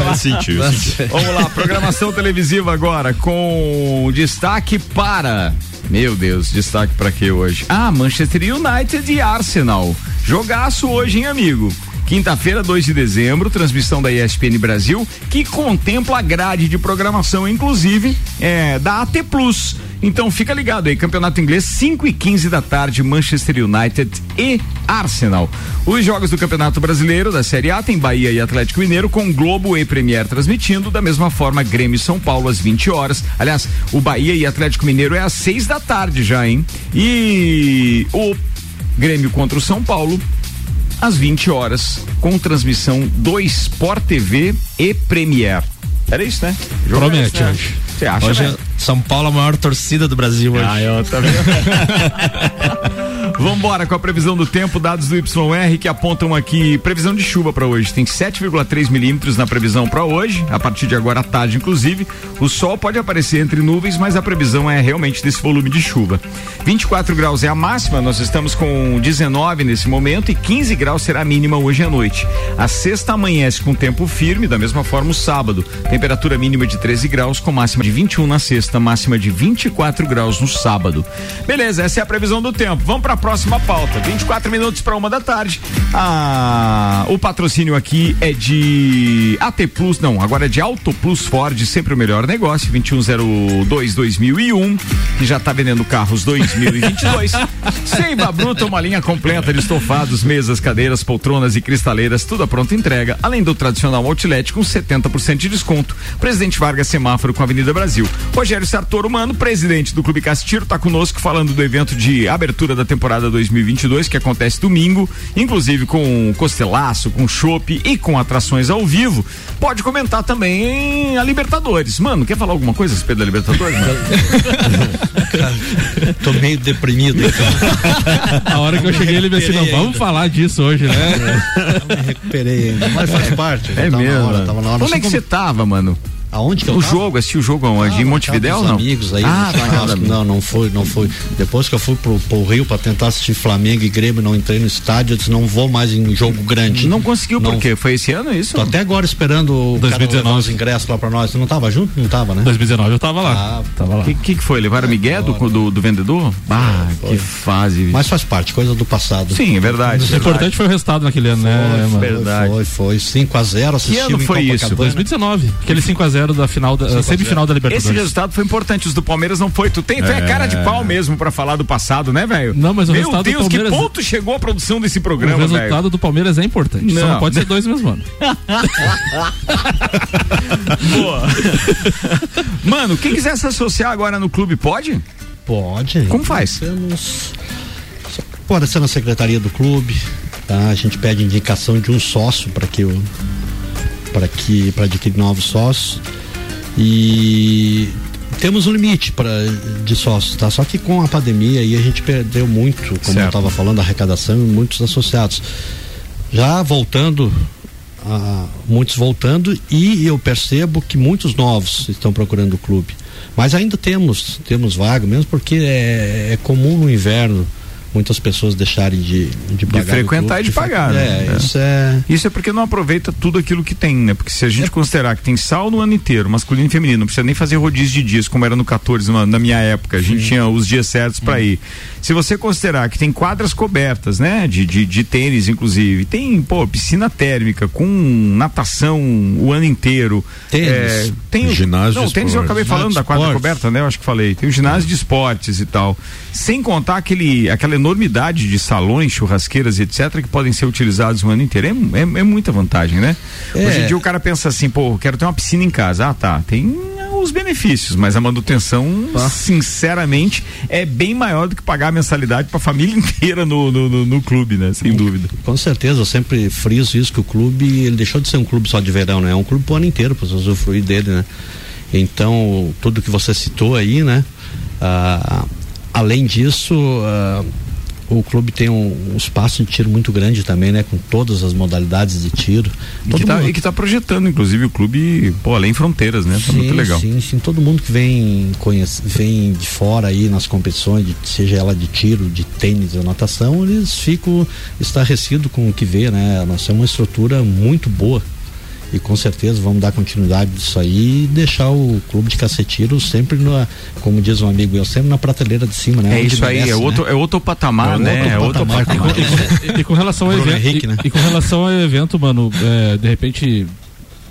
Ah, sentiu, sentiu. Vamos lá, programação televisiva agora com destaque para. Meu Deus, destaque para quê hoje? Ah, Manchester United e Arsenal. Jogaço hoje, hein, amigo? Quinta-feira, 2 de dezembro, transmissão da ESPN Brasil, que contempla a grade de programação, inclusive, é, da AT Plus. Então fica ligado aí, Campeonato Inglês, 5 e 15 da tarde, Manchester United e Arsenal. Os jogos do Campeonato Brasileiro da Série A tem Bahia e Atlético Mineiro com Globo e Premier transmitindo, da mesma forma Grêmio e São Paulo às 20 horas. Aliás, o Bahia e Atlético Mineiro é às 6 da tarde já, hein? E o Grêmio contra o São Paulo às 20 horas, com transmissão do Sport TV e Premier. Era isso, né? Jogo Promete, esse, né? acho. Você acha, Hoje né? é São Paulo a maior torcida do Brasil hoje. Ah, eu vendo? Vambora com a previsão do tempo, dados do YR que apontam aqui previsão de chuva para hoje. Tem 7,3 milímetros na previsão para hoje, a partir de agora à tarde, inclusive. O sol pode aparecer entre nuvens, mas a previsão é realmente desse volume de chuva. 24 graus é a máxima, nós estamos com 19 nesse momento e 15 graus será a mínima hoje à noite. A sexta amanhece com tempo firme, da mesma forma o sábado. Temperatura mínima de 13 graus, com máxima de 21 na sexta, máxima de 24 graus no sábado. Beleza, essa é a previsão do tempo. Vamos para a próxima pauta. 24 minutos para uma da tarde. Ah, o patrocínio aqui é de AT Plus, não, agora é de Auto Plus Ford, sempre o melhor negócio, 2102-2001, que já está vendendo carros 2022. Seiva Bruta, uma linha completa de estofados, mesas, cadeiras, poltronas e cristaleiras, tudo a pronta entrega, além do tradicional outlet com 70% de desconto. Presidente Vargas Semáforo com a Avenida Brasil. Rogério Sartoro Mano, presidente do Clube Castiro, está conosco falando do evento de abertura da temporada 2022 que acontece domingo, inclusive com costelaço, com chopp e com atrações ao vivo. Pode comentar também a Libertadores. Mano, quer falar alguma coisa a respeito da Libertadores? mano? Tô meio deprimido. A hora que eu cheguei, ele me assim, não, vamos falar disso hoje, né? me recuperei ainda, mas faz parte. já É tava na mesmo. hora, tava na hora. Como é Assim que você tava, mano? Aonde que eu O tava? jogo, assistiu o jogo aonde? em Montevidéu não? amigos aí, ah, no tá, tá. não, não foi, não foi. Depois que eu fui pro, pro Rio pra tentar assistir Flamengo e Grêmio, não entrei no estádio, eu disse, não vou mais em jogo grande. Não conseguiu por quê? Foi esse ano isso? Tô até agora esperando o cara 2019. levar os ingressos lá pra nós. Você não tava junto? Não tava, né? 2019 eu tava lá. Ah, tava lá. O que, que que foi? Levaram Miguel do, do, do vendedor? Ah, que fase. Mas faz parte, coisa do passado. Sim, é verdade. O importante foi o resultado naquele ano, né, mano? verdade. Foi, foi. 5x0, assistiu ano em foi isso? Copacabana. 2019. Aquele 5x0 da final da, 5 a 0. semifinal da Esse Libertadores. resultado foi importante, os do Palmeiras não foi. Tu tem, tu é, É. cara de pau mesmo pra falar do passado, né, velho? Não, mas o Meu resultado do Deus, Palmeiras- que ponto chegou a produção desse o programa, resultado velho? do Palmeiras é importante. Só Não. não pode ser dois mesmo ano. Boa. Mano, quem quiser se associar agora no clube, pode? Pode. Como faz? Temos. Pode ser na secretaria do clube, tá? A gente pede indicação de um sócio para que o para que para adquirir novos sócios e temos um limite para de sócios, tá? Só que com a pandemia aí a gente perdeu muito, como eu Certo. estava falando, a arrecadação e muitos associados. Já voltando ah, muitos voltando e eu percebo que muitos novos estão procurando o clube. Mas ainda temos, temos vaga, mesmo porque é, é comum no inverno muitas pessoas deixarem de, de De pagar. no frequentar clube, e de fre- pagar. É, né? isso é. Isso é porque não aproveita tudo aquilo que tem, né? Porque se a gente considerar que tem sal no ano inteiro, masculino e feminino, não precisa nem fazer rodízio de dias, como era no 14, na, na minha época. A gente tinha os dias certos pra ir. Se você considerar que tem quadras cobertas, né? De, de, de tênis, inclusive, tem, pô, piscina térmica com natação o ano inteiro. Tênis. É, tem o- Ginásio Não, de tênis eu acabei falando da quadra esportes. coberta, né? Eu acho que falei. Tem o ginásio de esportes e tal. Sem contar aquele, aquela enormidade de salões, churrasqueiras etc., que podem ser utilizados o ano inteiro. É, é, é muita vantagem, né? É. Hoje em dia o cara pensa assim, pô, quero ter uma piscina em casa. Ah, tá. Tem os benefícios, mas a manutenção, sinceramente, é bem maior do que pagar a mensalidade pra família inteira no, no, no- no clube, né? Sem dúvida. Com certeza, eu sempre friso isso que o clube, ele deixou de ser um clube só de verão, né? É um clube pro ano inteiro para você usufruir dele, né? Então, tudo que você citou aí, né? Ah, além disso, ah, o clube tem um, um espaço de tiro muito grande também, né? Com todas as modalidades de tiro. E que, tá, mundo- tá projetando, inclusive, o clube, pô, além fronteiras, né? Tá muito legal. Sim, sim. Todo mundo que vem, conhece, vem de fora aí nas competições, de- seja ela de tiro, de tênis ou natação, eles ficam estarrecidos com o que vê, né? Nós temos uma estrutura muito boa. E com certeza vamos dar continuidade disso aí e deixar o clube de cacetiro sempre na, como diz um amigo meu, sempre na prateleira de cima, né? É Onde isso aí, merece, é né? outro, é outro patamar, É né? outro é outro patamar. patamar. E, e com relação ao evento, Henrique, e- né? e, com relação ao evento, mano, é, de repente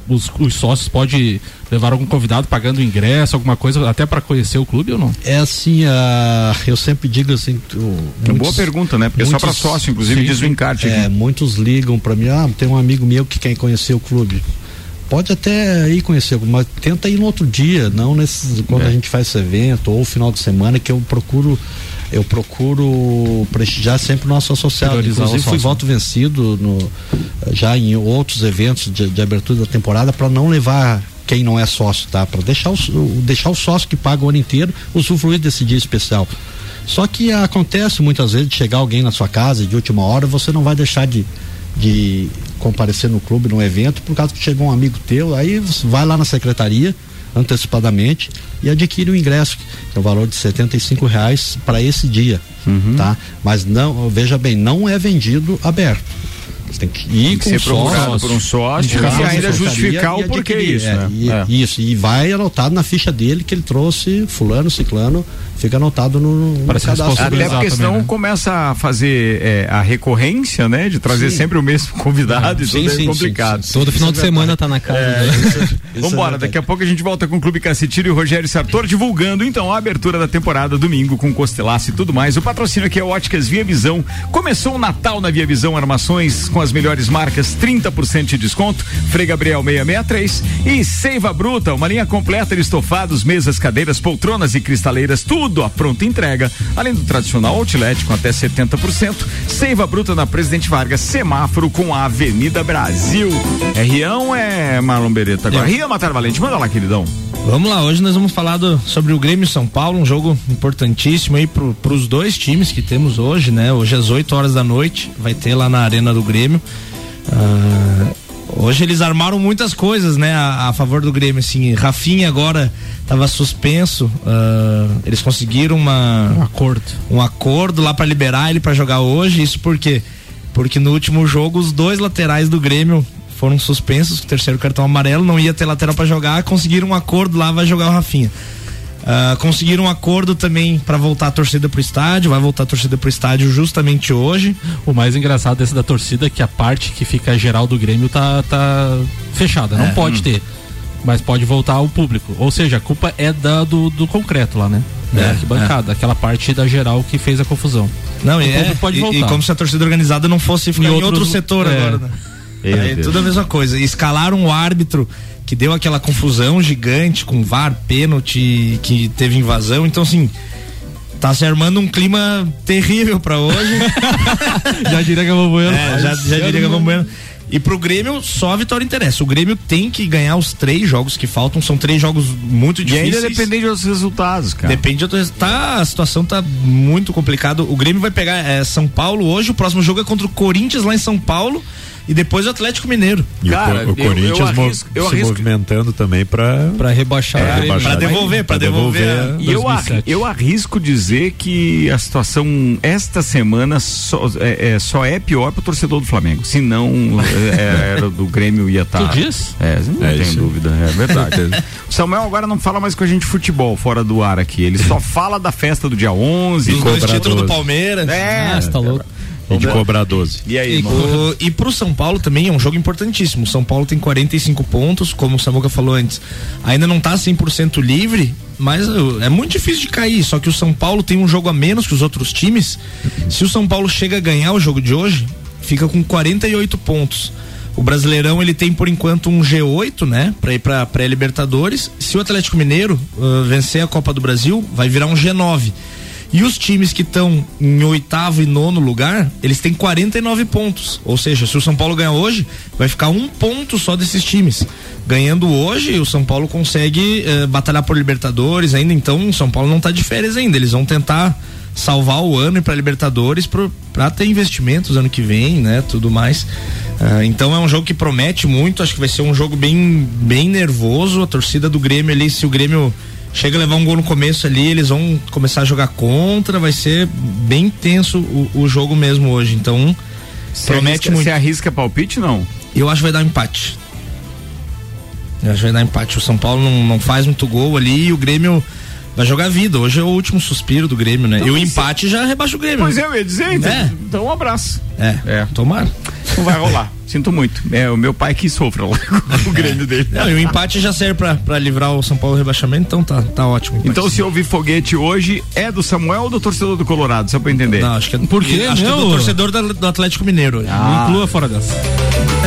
os, os sócios podem levar algum convidado pagando ingresso, alguma coisa, até para conhecer o clube ou não? É assim, ah, eu sempre digo assim. tu- É boa muitos- pergunta, né? Porque é só pra muitos- sócio, inclusive, Sim, diz o encarte É, aqui. muitos ligam pra mim, ah, tem um amigo meu que quer conhecer o clube. Pode até ir conhecer, mas tenta ir no outro dia, não nesses, quando É. a gente faz esse evento ou final de semana que eu procuro eu procuro prestigiar sempre o nosso associado. Priorizar Inclusive fui voto vencido no, já em outros eventos de, de abertura da temporada para não levar quem não é sócio, tá? Para deixar o, deixar o sócio que paga o ano inteiro usufruir desse dia especial. Só que acontece muitas vezes de chegar alguém na sua casa e de última hora você não vai deixar de, de comparecer no clube, num evento, por causa que chegou um amigo teu, aí você vai lá na secretaria antecipadamente e adquire o ingresso, que é o valor de R$ reais para esse dia, Uhum. tá? Mas não, veja bem, não é vendido aberto. Você tem que ir Tem que com ser procurado sócio, por um sócio e ainda justificar o porquê isso, É, né? e- É. Isso, e vai anotado na ficha dele que ele trouxe fulano, ciclano, fica anotado no, no cadastro. Até porque senão começa a fazer é, a recorrência, né? De trazer Sim. sempre o mesmo convidado e Sim, tudo sim, é complicado. sim, sim. Todo final de semana tá na casa. É, né? isso- Vambora, daqui a pouco a gente volta com o Clube Cacetiro e o Rogério Sartor divulgando então a abertura da temporada domingo com costelaço e tudo mais. O patrocínio aqui é Óticas Via Visão. Começou o Natal na Via Visão Armações com as melhores marcas, 30% de desconto. Frei Gabriel 663 e Seiva Bruta, uma linha completa de estofados, mesas, cadeiras, poltronas e cristaleiras, tudo à pronta entrega. Além do tradicional outlet com até 70%. Seiva Bruta na Presidente Vargas, semáforo com a Avenida Brasil. É Rião é Marlon Beretta agora. É. Rião Matar Valente, manda lá, queridão. Vamos lá, hoje nós vamos falar do- sobre o Grêmio São Paulo, um jogo importantíssimo aí pro, pros dois times que temos hoje, né? Hoje às 8 horas da noite, vai ter lá na Arena do Grêmio. Ah, hoje eles armaram muitas coisas, né, a, a favor do Grêmio, assim, Rafinha agora estava suspenso, ah, eles conseguiram uma Um acordo, um acordo lá para liberar ele para jogar hoje, isso por quê? Porque no último jogo os dois laterais do Grêmio foram suspensos, o terceiro cartão amarelo, não ia ter lateral para jogar, conseguiram um acordo lá, vai jogar o Rafinha. Ah, conseguiram um acordo também para voltar a torcida pro estádio, vai voltar a torcida pro estádio justamente hoje. O mais engraçado desse da torcida é que a parte que fica geral do Grêmio tá, tá fechada, não É. pode ter. Mas pode voltar ao público. Ou seja, a culpa é da, do, do concreto lá, né? Da É, arquibancada, aquela parte da geral que fez a confusão. Não, o e, é, público pode e- voltar. e como se a torcida organizada não fosse ficar Em em, outro setor é. agora, né? Aí, Deus. tudo a mesma coisa. Escalaram o árbitro que deu aquela confusão gigante com VAR, pênalti, que teve invasão. Então, assim, tá se armando um clima terrível pra hoje. já diria Galvão Bueno. É, já, já diria Galvão Bueno. E pro Grêmio, só a vitória interessa. O Grêmio tem que ganhar os três jogos que faltam. São três jogos muito E difíceis. ainda depende dos resultados, cara. Depende de outro tá, a situação tá muito complicada. O Grêmio vai pegar é, São Paulo hoje, o próximo jogo é contra o Corinthians lá em São Paulo e depois o Atlético Mineiro. E o Co- o, Corinthians mo- se movimentando também para para rebaixar, pra rebaixar. Pra devolver, pra devolver. E eu, arri- eu arrisco dizer que a situação esta semana só é, é- só é pior pro torcedor do Flamengo. Se não, é, era do Grêmio ia estar. Tu diz? É, não É tem isso. dúvida, é verdade. o Samuel agora não fala mais com a gente de futebol fora do ar aqui. Ele só fala da festa do dia 11. Dos dois títulos do 12. Palmeiras. É, Ah, você tá louco. E de cobrar 12. E aí, E, irmão? o, e pro São Paulo também é um jogo importantíssimo. O São Paulo tem 45 pontos, como o Samuca falou antes. Ainda não tá 100% livre, mas uh, é muito difícil de cair. Só que o São Paulo tem um jogo a menos que os outros times. Se o São Paulo chega a ganhar o jogo de hoje, fica com 48 pontos. O Brasileirão ele tem por enquanto um G8, né, para ir para pré-Libertadores. Se o Atlético Mineiro uh, vencer a Copa do Brasil, vai virar um G9. E os times que estão em oitavo e nono lugar, eles têm 49 pontos. Ou seja, se o São Paulo ganhar hoje, vai ficar um ponto só desses times. Ganhando hoje, o São Paulo consegue eh, batalhar por Libertadores ainda. Então, o São Paulo não está de férias ainda. Eles vão tentar salvar o ano e para Libertadores para ter investimentos ano que vem, né? Tudo mais. Ah, então é um jogo que promete muito. Acho que vai ser um jogo bem, bem nervoso. A torcida do Grêmio ali, se o Grêmio chega a levar um gol no começo ali, eles vão começar a jogar contra, vai ser bem tenso o, o jogo mesmo hoje. Então, Você promete arrisca, muito. você arrisca palpite, não? Eu acho que vai dar um empate. Eu acho que vai dar empate. O São Paulo não, não faz muito gol ali e o Grêmio vai jogar vida. Hoje é o último suspiro do Grêmio, né? Então, e o você- empate já rebaixa o Grêmio. Pois é, eu ia dizer, então, É. então um abraço. É, É. tomara. Não vai rolar. Sinto muito. É o meu pai que sofre lá com o Grêmio dele. Não, e o empate já serve pra, pra livrar o São Paulo do rebaixamento, então tá, tá ótimo. Então, se ouvir foguete hoje, é do Samuel ou do torcedor do Colorado? Só pra entender. Não, acho que é, Por quê, acho que é do torcedor da- do Atlético Mineiro. Ah. Inclua fora dessa.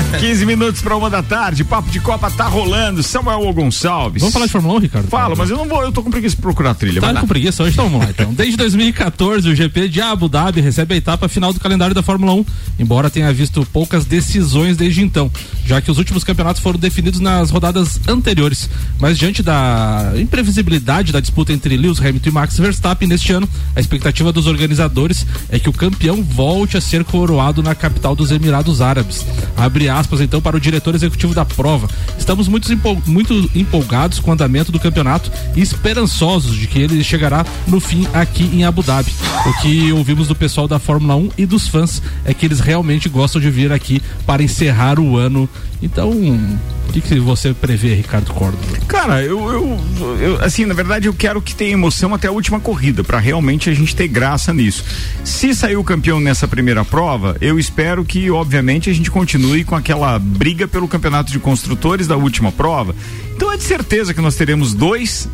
15 minutos pra uma da tarde, papo de Copa tá rolando. Samuel Gonçalves. Vamos falar de Fórmula 1, Ricardo? Fala, mas eu não vou, eu tô com preguiça de procurar a trilha. vai Tá com preguiça hoje, então vamos lá então. Desde 2014, o GP de Abu Dhabi recebe a etapa final do calendário da Fórmula 1, embora tenha visto poucas decisões desde então, já que os últimos campeonatos foram definidos nas rodadas anteriores. Mas diante da imprevisibilidade da disputa entre Lewis Hamilton e Max Verstappen neste ano, a expectativa dos organizadores é que o campeão volte a ser coroado na capital dos Emirados Árabes. Abre aspas então para o diretor executivo da prova. Estamos muito, empol- muito empolgados com o andamento do campeonato e esperançosos de que ele chegará no fim aqui em Abu Dhabi. O que ouvimos do pessoal da Fórmula 1 e dos fãs é que eles realmente gostam de vir aqui para encerrar o ano Então, o que, que você prevê, Ricardo Córdoba? Cara, eu, eu, eu, assim, na verdade eu quero que tenha emoção até a última corrida, para realmente a gente ter graça nisso. Se sair o campeão nessa primeira prova, eu espero que, obviamente, a gente continue com aquela briga pelo campeonato de construtores da última prova. Então é de certeza que nós teremos dois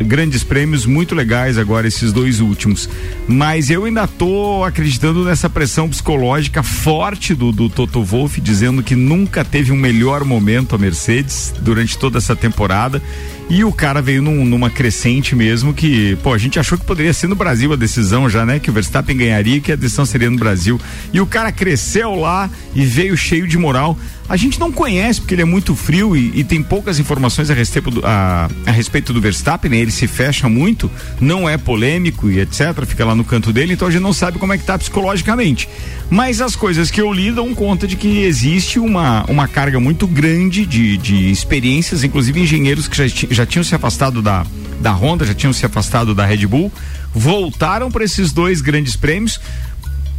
grandes prêmios muito legais agora esses dois últimos mas eu ainda tô acreditando nessa pressão psicológica forte do, do Toto Wolff dizendo que nunca teve um melhor momento a Mercedes durante toda essa temporada e o cara veio num- numa crescente mesmo que, pô, a gente achou que poderia ser no Brasil a decisão já, né? Que o Verstappen ganharia que a decisão seria no Brasil. E o cara cresceu lá e veio cheio de moral. A gente não conhece porque ele é muito frio e, e tem poucas informações a respeito, do, a, a respeito do Verstappen, né? Ele se fecha muito, não é polêmico e etc. Fica lá no canto dele, então a gente não sabe como é que tá psicologicamente. Mas as coisas que eu li dão conta de que existe uma, uma carga muito grande de, de experiências, inclusive engenheiros que já, já tinham se afastado da, da Honda, já tinham se afastado da Red Bull, voltaram para esses dois grandes prêmios.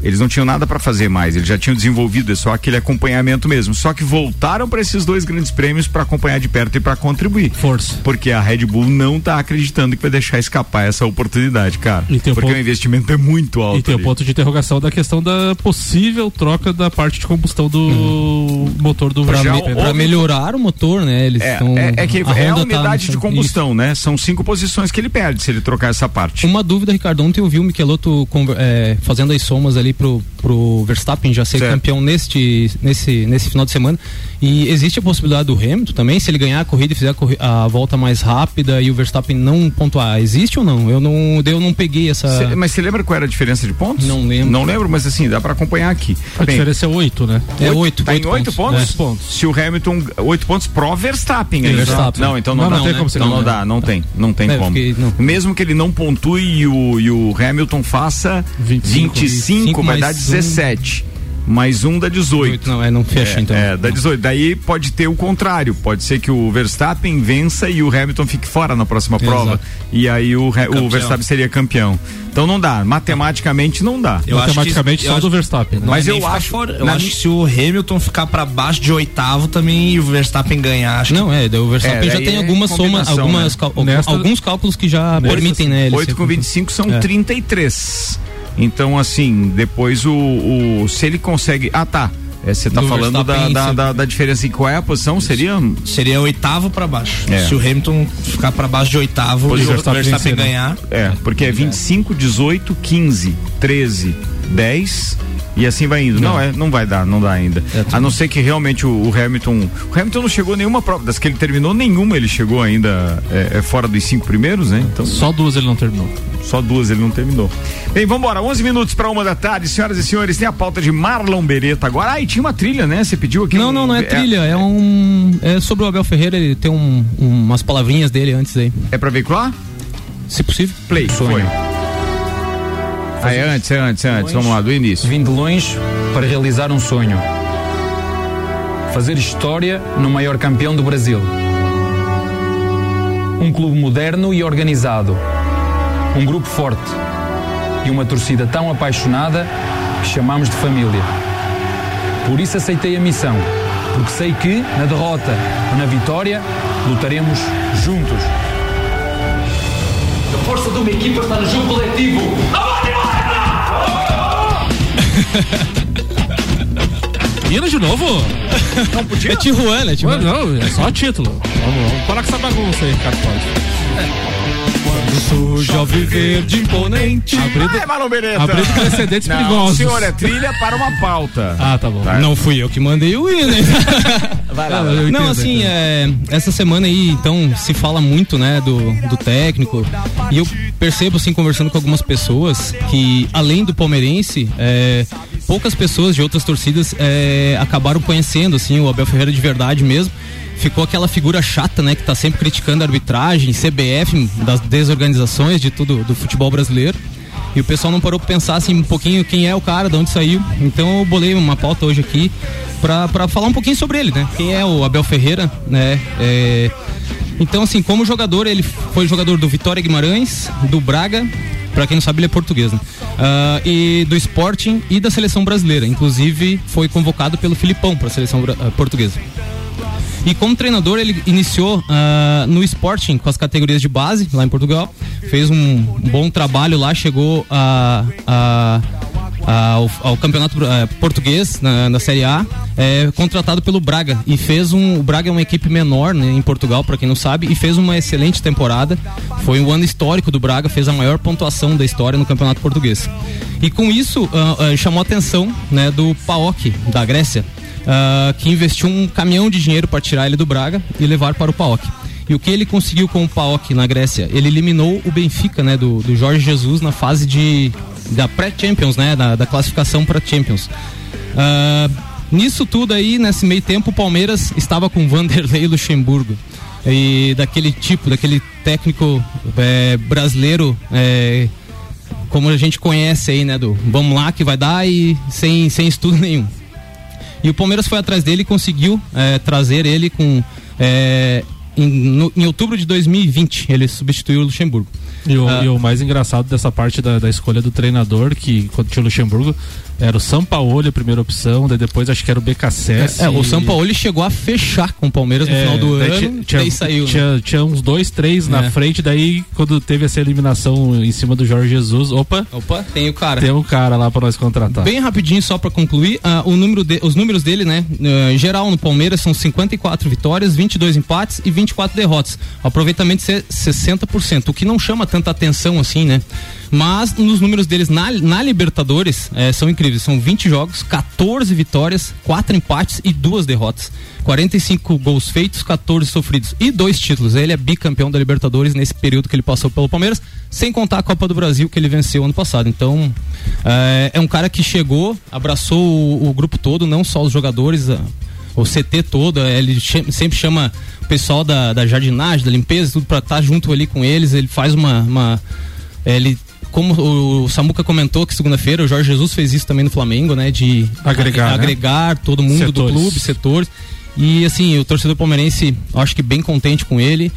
Eles não tinham nada para fazer mais, eles já tinham desenvolvido é só aquele acompanhamento mesmo. Só que voltaram para esses dois grandes prêmios para acompanhar de perto e para contribuir. Força. Porque a Red Bull não tá acreditando que vai deixar escapar essa oportunidade, cara. Porque ponto- o investimento é muito alto. E tem o ali. ponto de interrogação da questão da possível troca da parte de combustão do motor do Pra, me- pra melhorar o motor, né? Eles É, estão. é, é que a é a Honda tá unidade de combustão, né? São cinco posições que ele perde se ele trocar essa parte. Uma dúvida, Ricardo. Ontem eu vi o Michelotto é, fazendo as somas ali pro, pro Verstappen já ser Certo. campeão neste, nesse, nesse final de semana. E existe a possibilidade do Hamilton também, se ele ganhar a corrida e fizer a, a volta mais rápida e o Verstappen não pontuar. Existe ou não? Eu não, eu não peguei essa. Cê- mas você lembra qual era a diferença de pontos? Não lembro. Não lembro, mas assim, dá pra acompanhar aqui. A diferença é 8, né? É oito, Tá em oito 8 pontos. pontos? É. Se o Hamilton, 8 pontos pro Verstappen. ainda. Verstappen. Não, então não, Não, dá. não tem como ser Então não campeão. dá, não tem. Não tem É, como. porque não. Mesmo que ele não pontue e o, e o Hamilton faça 25, 25 vai mais dar um. 17. Mais um dá 18. Não, é, não fecha É, então. É, dá 18. Daí pode ter o contrário. Pode ser que o Verstappen vença e o Hamilton fique fora na próxima prova. Exato. E aí o, o Campeão. Verstappen seria campeão. Então não dá. Matematicamente não dá. Eu acho que- Matematicamente eu só acho- do Verstappen, né? Mas eu acho- fora. Eu na acho que se o Hamilton ficar pra baixo de oitavo também e o Verstappen ganhar, acho Não, é, o Verstappen É, já tem é algumas somas, algumas, né? cal- Nesta- alguns cálculos que já permitem, né? ele 8 ser com 25 são É. 33. Então, assim, depois o, o- Se ele consegue. Ah, tá. É, Você tá Do falando da, Verstappen, da, sim. da, da diferença em qual é a posição? Seria. seria oitavo pra baixo. É. Se o Hamilton ficar pra baixo de oitavo Pois o Verstappen Verstappen, ganhar, É, porque é 25, 18, 15, 13, 10 e assim vai indo. Não, é, não vai dar, não dá ainda. A não ser que realmente o, o Hamilton. O Hamilton não chegou nenhuma prova. Das que ele terminou, nenhuma ele chegou ainda é, é fora dos cinco primeiros, né? Então. Só duas ele não terminou. Só duas ele não terminou. Bem, vamos embora. 11 minutos para uma da tarde, senhoras e senhores. Tem a pauta de Marlon Beretta agora. Ah, e tinha uma trilha, né? Você pediu aqui. Não, um- não, não é trilha, é um. É sobre o Abel Ferreira, ele tem um, um- umas palavrinhas dele antes aí. É pra veicular? Se possível. Play, foi. Ah, é antes, é antes, é antes. Vamos lá, do início. Vim de longe para realizar um sonho. Fazer história no maior campeão do Brasil. Um clube moderno e organizado. Um grupo forte. E uma torcida tão apaixonada que chamamos de família. Por isso aceitei a missão. Porque sei que, na derrota ou na vitória, lutaremos juntos. A força de uma equipa está no jogo coletivo. Hino de novo? Não podia? É Tijuana, é Tijuana. Não, é só título. Vamos, vamos parar com essa bagunça aí, Ricardo Córdoba. Sujo ao viver de imponente. Abrindo, Ah, é Marlon Beretta. abrindo precedentes Não, perigosos. senhor, é trilha para uma pauta. Ah, tá bom. Não fui eu que mandei o hino. hein? Vai lá, vai lá. Não, assim, é, essa semana aí, então, se fala muito, né, do, do técnico. E eu percebo, assim, conversando com algumas pessoas, que além do palmeirense, é, poucas pessoas de outras torcidas é, acabaram conhecendo, assim, o Abel Ferreira de verdade mesmo. Ficou aquela figura chata, né, que tá sempre criticando a arbitragem, CBF, das desorganizações de tudo do futebol brasileiro. E o pessoal não parou pra pensar assim um pouquinho quem é o cara, de onde saiu. Então eu bolei uma pauta hoje aqui pra falar um pouquinho sobre ele, né? Quem é o Abel Ferreira, né? É, Então, assim, como jogador, ele foi jogador do Vitória Guimarães, do Braga, Pra quem não sabe, ele é português, né? Ah, e do Sporting e da seleção brasileira. Inclusive, foi convocado pelo Filipão para a seleção ah, portuguesa. E como treinador, ele iniciou ah, no Sporting com as categorias de base, lá em Portugal. Fez um bom trabalho lá, chegou a- a- ao, ao campeonato eh, português na, na Série A, eh, contratado pelo Braga. E fez um. O Braga é uma equipe menor né, em Portugal, para quem não sabe, e fez uma excelente temporada. Foi um ano histórico do Braga, fez a maior pontuação da história no campeonato português. E com isso, ah, ah, chamou a atenção né, do PAOK, da Grécia ah, que investiu um caminhão de dinheiro para tirar ele do Braga e levar para o PAOK. E o que ele conseguiu com o PAOK na Grécia? Ele eliminou o Benfica, né, do, do Jorge Jesus na fase de da pré-Champions, né, da, da classificação para Champions. Ah, nisso tudo aí, nesse meio tempo, o Palmeiras estava com Vanderlei Luxemburgo. E daquele tipo, daquele técnico eh, brasileiro eh, como a gente conhece aí, né, do vamos lá que vai dar e sem, sem estudo nenhum. E o Palmeiras foi atrás dele e conseguiu eh, trazer ele com. eh, em, no- em outubro de 2020, ele substituiu o Luxemburgo. E o, Ah. e o mais engraçado dessa parte da, da escolha do treinador, que quando tinha o Luxemburgo, era o Sampaoli a primeira opção, daí depois acho que era o BKSS. É, o e- Sampaoli chegou a fechar com o Palmeiras no É, final do daí ano, tinha- daí saiu. né? Tinha, tinha uns dois, três na É. frente, daí quando teve essa eliminação em cima do Jorge Jesus, opa, Opa, tem o cara. tem um cara lá pra nós contratar. Bem rapidinho, só pra concluir, ah, o número de- os números dele, né? ah, geral no Palmeiras são 54 vitórias, 22 empates e 24 derrotas. O aproveitamento é 60%, o que não chama tanta atenção assim, né? Mas nos números deles na, na Libertadores eh, são incríveis. São 20 jogos, 14 vitórias, 4 empates e 2 derrotas. 45 gols feitos, 14 sofridos e dois títulos. Ele é bicampeão da Libertadores nesse período que ele passou pelo Palmeiras, sem contar a Copa do Brasil que ele venceu ano passado. Então, é, é um cara que chegou, abraçou o, o grupo todo, não só os jogadores, a- o CT todo. é, Ele sempre chama o pessoal da, da jardinagem, da limpeza, tudo para estar junto ali com eles. Ele faz uma. uma é, ele como o Samuca comentou que segunda-feira o Jorge Jesus fez isso também no Flamengo, né? De Agregar, né? agregar todo mundo Setores. do clube, setores. E assim, o torcedor palmeirense, acho que bem contente com ele.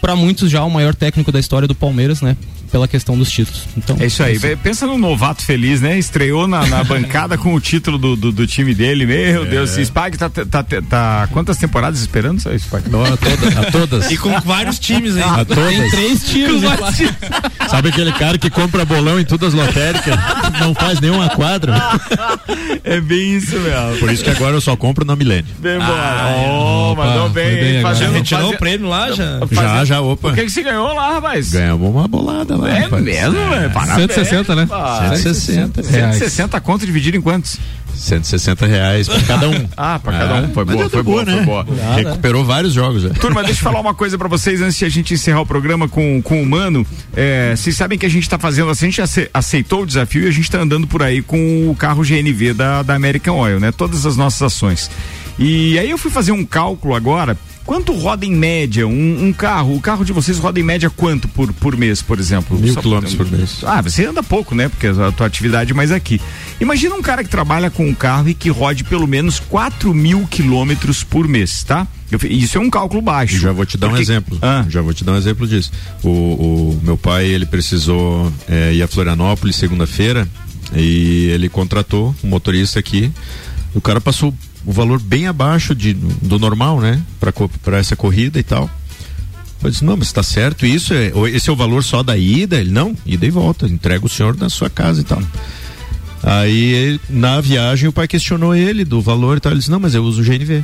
Para muitos já o maior técnico da história do Palmeiras, né? Pela questão dos títulos. Então, É isso aí. Vê- Pensa no novato feliz, né? Estreou na, na bancada com o título do, do, do time dele. Meu Deus, esse Spike tá, tá, tá, tá- Quantas temporadas esperando isso aí, Spike? Não, a todas, a todas. E com vários times aí. A todas. Tem três times. Sabe aquele cara que compra bolão em todas as lotéricas, não faz nenhuma quadra? É bem isso mesmo. Por isso que agora eu só compro na Milênio. Bem embora. Ah, oh, opa, mandou bem. bem hein? agora. Fazendo, Retirou faze- o prêmio lá já? Já, já, opa. O que, que você ganhou lá, rapaz? Ganhamos uma bolada É rapaz. mesmo, velho? Parabéns. 160, né? Ah, 160 160 conto dividido em quantos? 160 reais pra cada um. Ah, pra cada um. Foi Mas boa, já foi tá boa, né? foi boa. Recuperou vários jogos já. Turma, deixa eu falar uma coisa pra vocês antes de a gente encerrar o programa com, com o Mano. É, vocês sabem que a gente tá fazendo assim, a gente ace- aceitou o desafio e a gente tá andando por aí com o carro GNV da, da American Oil, né? Todas as nossas ações. E aí eu fui fazer um cálculo agora. Quanto roda em média um, um carro? O carro de vocês roda em média quanto por, por mês, por exemplo? Mil Só- quilômetros por mês. Ah, você anda pouco, né? Porque a tua atividade é mais aqui. Imagina um cara que trabalha com um carro e que rode pelo menos 4 mil quilômetros por mês, tá? Eu isso é um cálculo baixo. Já vou te dar um Porque- exemplo. Ah. Já vou te dar um exemplo disso. O, o meu pai, ele precisou é, ir a Florianópolis segunda-feira e ele contratou um motorista aqui. O cara passou o valor bem abaixo de, do normal, né? Pra essa corrida e tal. Eu disse, não, mas tá certo isso? É, esse é o valor só da ida? Ele, não, ida e volta, entrega o senhor na sua casa e tal. Aí, na viagem, o pai questionou ele do valor e tal. Ele disse, não, mas eu uso o GNV.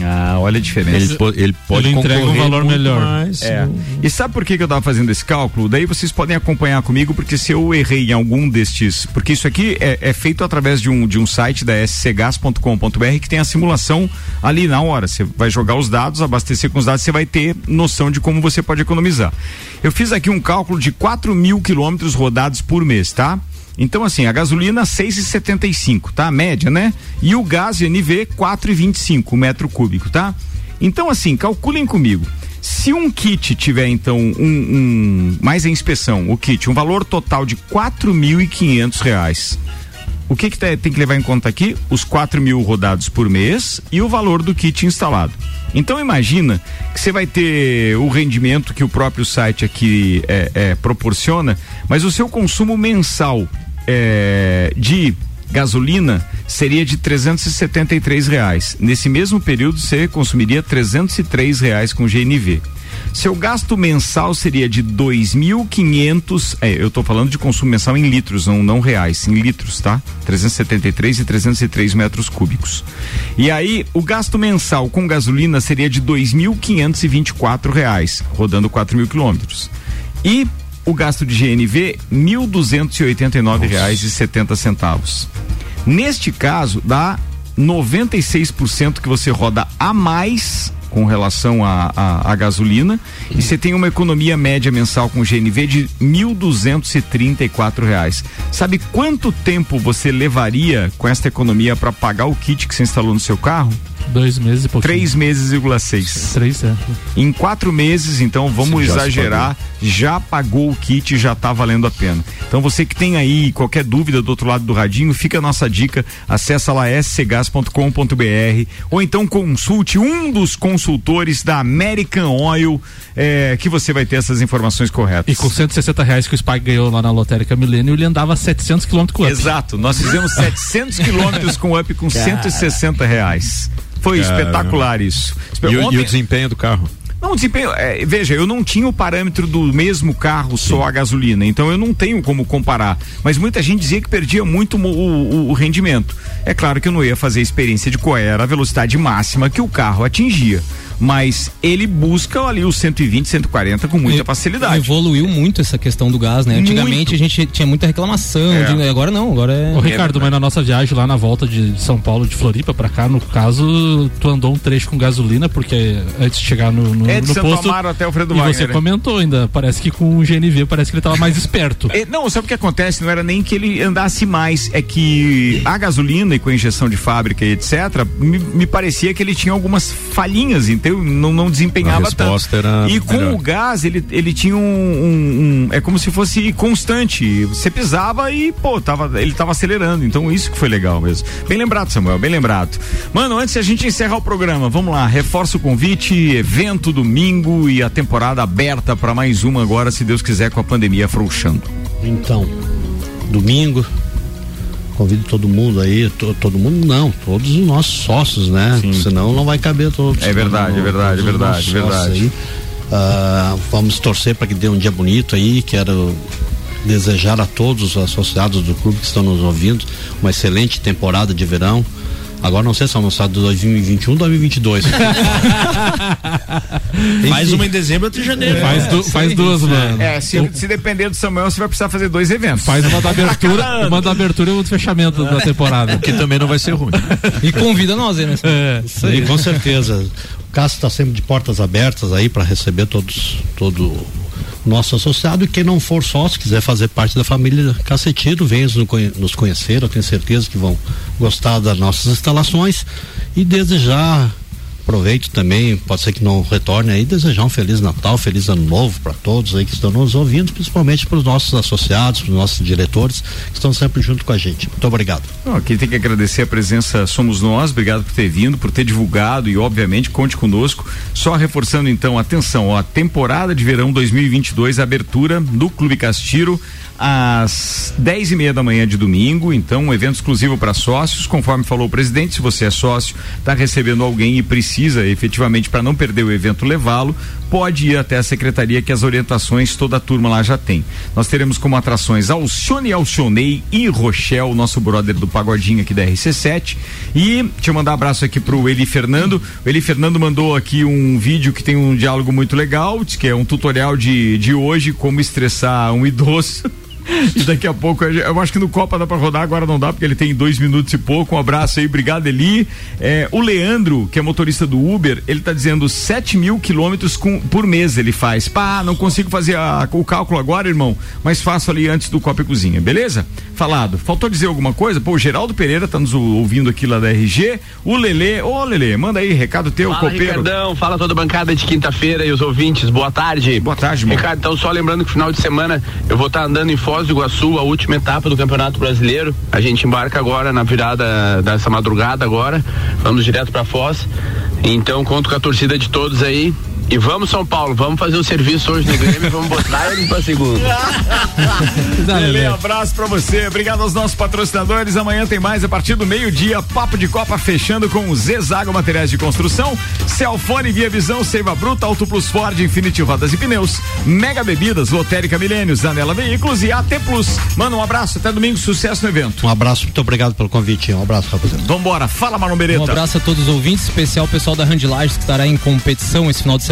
Ah, olha a diferença. Ele, po- ele pode Ele entrega um valor melhor. mais, É. no- E sabe por que, que eu tava fazendo esse cálculo? Daí vocês podem acompanhar comigo, porque se eu errei em algum destes. Porque isso aqui é, é feito através de um, de um site da scgas.com.br que tem a simulação ali na hora. Você vai jogar os dados, abastecer com os dados, você vai ter noção de como você pode economizar. Eu fiz aqui um cálculo de 4 mil quilômetros rodados por mês, tá? Então, assim, a gasolina 6,75, tá? A média, né? E o gás GNV 4,25 metro cúbico, tá? Então, assim, calculem comigo. Se um kit tiver, então, um, um- mais a inspeção, o kit, um valor total de 4.500 reais. O que, que tem que levar em conta aqui? Os 4 mil rodados por mês e o valor do kit instalado. Então imagina que você vai ter o rendimento que o próprio site aqui é, é, proporciona, mas o seu consumo mensal é, de gasolina seria de 373 reais. Nesse mesmo período você consumiria 303 reais com GNV. Seu gasto mensal seria de 2.500. É, eu estou falando de consumo mensal em litros, não, não reais, em litros, tá? 373 e 303 metros cúbicos. E aí, o gasto mensal com gasolina seria de 2.524 reais, rodando 4 mil quilômetros. E o gasto de GNV, 1.289 reais e 70 centavos. Neste caso, dá 96% que você roda a mais com relação à gasolina e você tem uma economia média mensal com GNV de 1.234 reais. Sabe quanto tempo você levaria com esta economia para pagar o kit que você instalou no seu carro? Dois meses e pouquinho. Três meses, vírgula seis. Três, é. Em quatro meses, então, vamos já exagerar, já pagou o kit, já tá valendo a pena. Então, você que tem aí qualquer dúvida do outro lado do radinho, fica a nossa dica, acessa lá scgas.com.br ou então consulte um dos consultores da American Oil, eh, que você vai ter essas informações corretas. E com 160 reais que o Spike ganhou lá na lotérica Milênio, ele andava 700 km com o up. Exato, nós fizemos 700 quilômetros com up com Cara. 160 reais. Foi Caramba. espetacular isso. E, o- e o desempenho do carro? Não, desempenho. é, veja, eu não tinha o parâmetro do mesmo carro só a gasolina, então eu não tenho como comparar. Mas muita gente dizia que perdia muito o, o- o rendimento. É claro que eu não ia fazer a experiência de qual era a velocidade máxima que o carro atingia. Mas ele busca ali os 120, 140 com muita facilidade. Evoluiu muito essa questão do gás, né? Antigamente Muito. a gente tinha muita reclamação, É. de- agora não, agora é. Ô Ricardo, mas na nossa viagem lá na volta de São Paulo, de Floripa pra cá, no caso, tu andou um trecho com gasolina, porque antes de chegar no, no, É de no Santo posto. Amaro até o Fredo E você Wagner, né? comentou ainda, parece que com o GNV parece que ele tava mais esperto. É, Não, sabe o que acontece? Não era nem que ele andasse mais, é que a gasolina e com a injeção de fábrica e etc, me, me parecia que ele tinha algumas falhinhas, então não, não desempenhava A resposta tanto. era e com melhor. o gás, ele, ele tinha um, um- um- É como se fosse constante. Você pisava e, pô, tava, ele tava acelerando. Então isso que foi legal mesmo. Bem lembrado, Samuel, bem lembrado. Mano, antes de a gente encerrar o programa, vamos lá, reforça o convite, evento domingo e a temporada aberta para mais uma agora, se Deus quiser, com a pandemia afrouxando. Então, domingo, convido todo mundo aí, to- todo mundo não, todos os nossos sócios, né? Senão não vai caber todos. É verdade, é verdade, é verdade, é verdade. Ah, vamos torcer para que dê um dia bonito aí. Quero desejar a todos os associados do clube que estão nos ouvindo uma excelente temporada de verão. Agora não sei se é almoçado de 2021 ou 2022. Mais uma em dezembro, outra em janeiro. Faz du- faz duas, mano. É, se, se depender do Samuel, você vai precisar fazer dois eventos. Faz uma da abertura, uma da abertura e outra do fechamento da temporada. Que também não vai ser ruim. E convida nós, aí, né? É. Isso aí, com certeza. O Cássio está sempre de portas abertas aí para receber todos, todo o nosso associado e quem não for sócio, quiser fazer parte da família Cacetiro, venha nos conhe- nos conhecer, eu tenho certeza que vão gostar das nossas instalações e desejar aproveito também, pode ser que não retorne aí, desejar um feliz Natal, feliz ano novo para todos aí que estão nos ouvindo, principalmente para os nossos associados, para os nossos diretores que estão sempre junto com a gente. Muito obrigado. Quem tem que agradecer a presença somos nós. Obrigado por ter vindo, por ter divulgado e, obviamente, conte conosco. Só reforçando então, atenção, ó, a temporada de verão 2022, abertura do Clube Castiro às 10 e meia da manhã de domingo. Então, um evento exclusivo para sócios. Conforme falou o presidente, se você é sócio, está recebendo alguém e precisa efetivamente para não perder o evento levá-lo, pode ir até a secretaria que as orientações toda a turma lá já tem. Nós teremos como atrações Alcione Alcionei e Rochelle, nosso brother do Pagodinho aqui da RC7. E deixa eu mandar um abraço aqui pro Eli Fernando. O Eli Fernando mandou aqui um vídeo que tem um diálogo muito legal, que é um tutorial de, de hoje, como estressar um idoso. E daqui a pouco, eu eu acho que no Copa dá pra rodar, agora não dá, porque ele tem dois minutos e pouco. Um abraço aí, obrigado, Eli. É, o Leandro, que é motorista do Uber, ele tá dizendo 7 mil quilômetros com- por mês ele faz. Pá, não consigo fazer a- o cálculo agora, irmão, mas faço ali antes do Copa e Cozinha, beleza? Falado. Faltou dizer alguma coisa? Pô, o Geraldo Pereira tá nos ou- ouvindo aqui lá da RG. O Lelê, ô Lelê, manda aí, recado teu, Fala, copeiro. Ricardão, fala toda a bancada de quinta-feira e os ouvintes, boa tarde. Boa tarde, irmão. Ricardo, então só lembrando que final de semana eu vou estar andando em Foz do Iguaçu, a última etapa do Campeonato Brasileiro. A gente embarca agora na virada dessa madrugada agora. Vamos direto para Foz. Então conto com a torcida de todos aí. E vamos, São Paulo, vamos fazer o serviço hoje no Grêmio e vamos botar eles pra segunda. Lele, abraço pra você. Obrigado aos nossos patrocinadores. Amanhã tem mais a partir do meio-dia. Papo de Copa fechando com o Zezago Materiais de Construção, Celfone Via Visão, Seiva Bruta, Auto Plus Ford, Infinity Rodas e Pneus, Mega Bebidas, Lotérica Milênios, Anela Veículos e AT Plus. Manda um abraço. Até domingo. Sucesso no evento. Um abraço, muito obrigado pelo convite. Um abraço, rapaziada. Vambora. Fala, Marlon Beretta. Um abraço a todos os ouvintes, especial o pessoal da Randilages que estará em competição esse final de semana.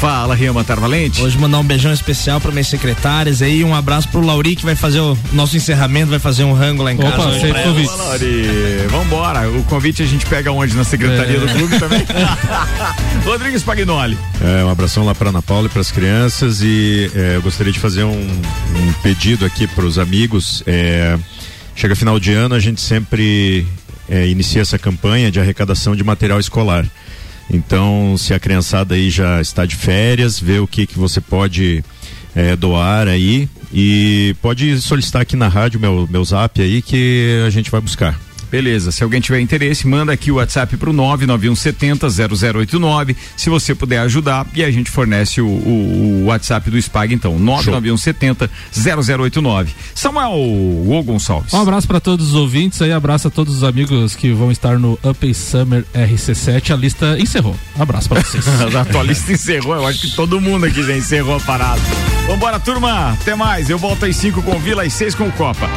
Fala, Ria Matar Valente. Hoje mandar um beijão especial para minhas secretárias aí, um abraço pro Lauri que vai fazer o nosso encerramento, vai fazer um rango lá em Opa, casa. aceito o convite. Fala, Lauri. Vambora. O convite a gente pega onde? Na secretaria É. do clube também? Rodrigues Pagnoli. É, um abração lá para Ana Paula e para as crianças e é, eu gostaria de fazer um, um pedido aqui para os amigos. É, chega final de ano, a gente sempre é, inicia essa campanha de arrecadação de material escolar. Então, se a criançada aí já está de férias, vê o que que você pode é, doar aí e pode solicitar aqui na rádio meu meu zap aí que a gente vai buscar. Beleza, se alguém tiver interesse, manda aqui o WhatsApp pro 99170 0089, se você puder ajudar, e a gente fornece o, o- o WhatsApp do SPAG, então, 99170 0089. Samuel Ô Gonçalves. Um abraço para todos os ouvintes aí, abraço a todos os amigos que vão estar no Up Summer RC7. A lista encerrou. Um abraço para vocês. a tua lista encerrou, eu acho que todo mundo aqui já encerrou a parada. Vambora, turma, até mais. Eu volto às 5 com Vila, às 6 com Copa.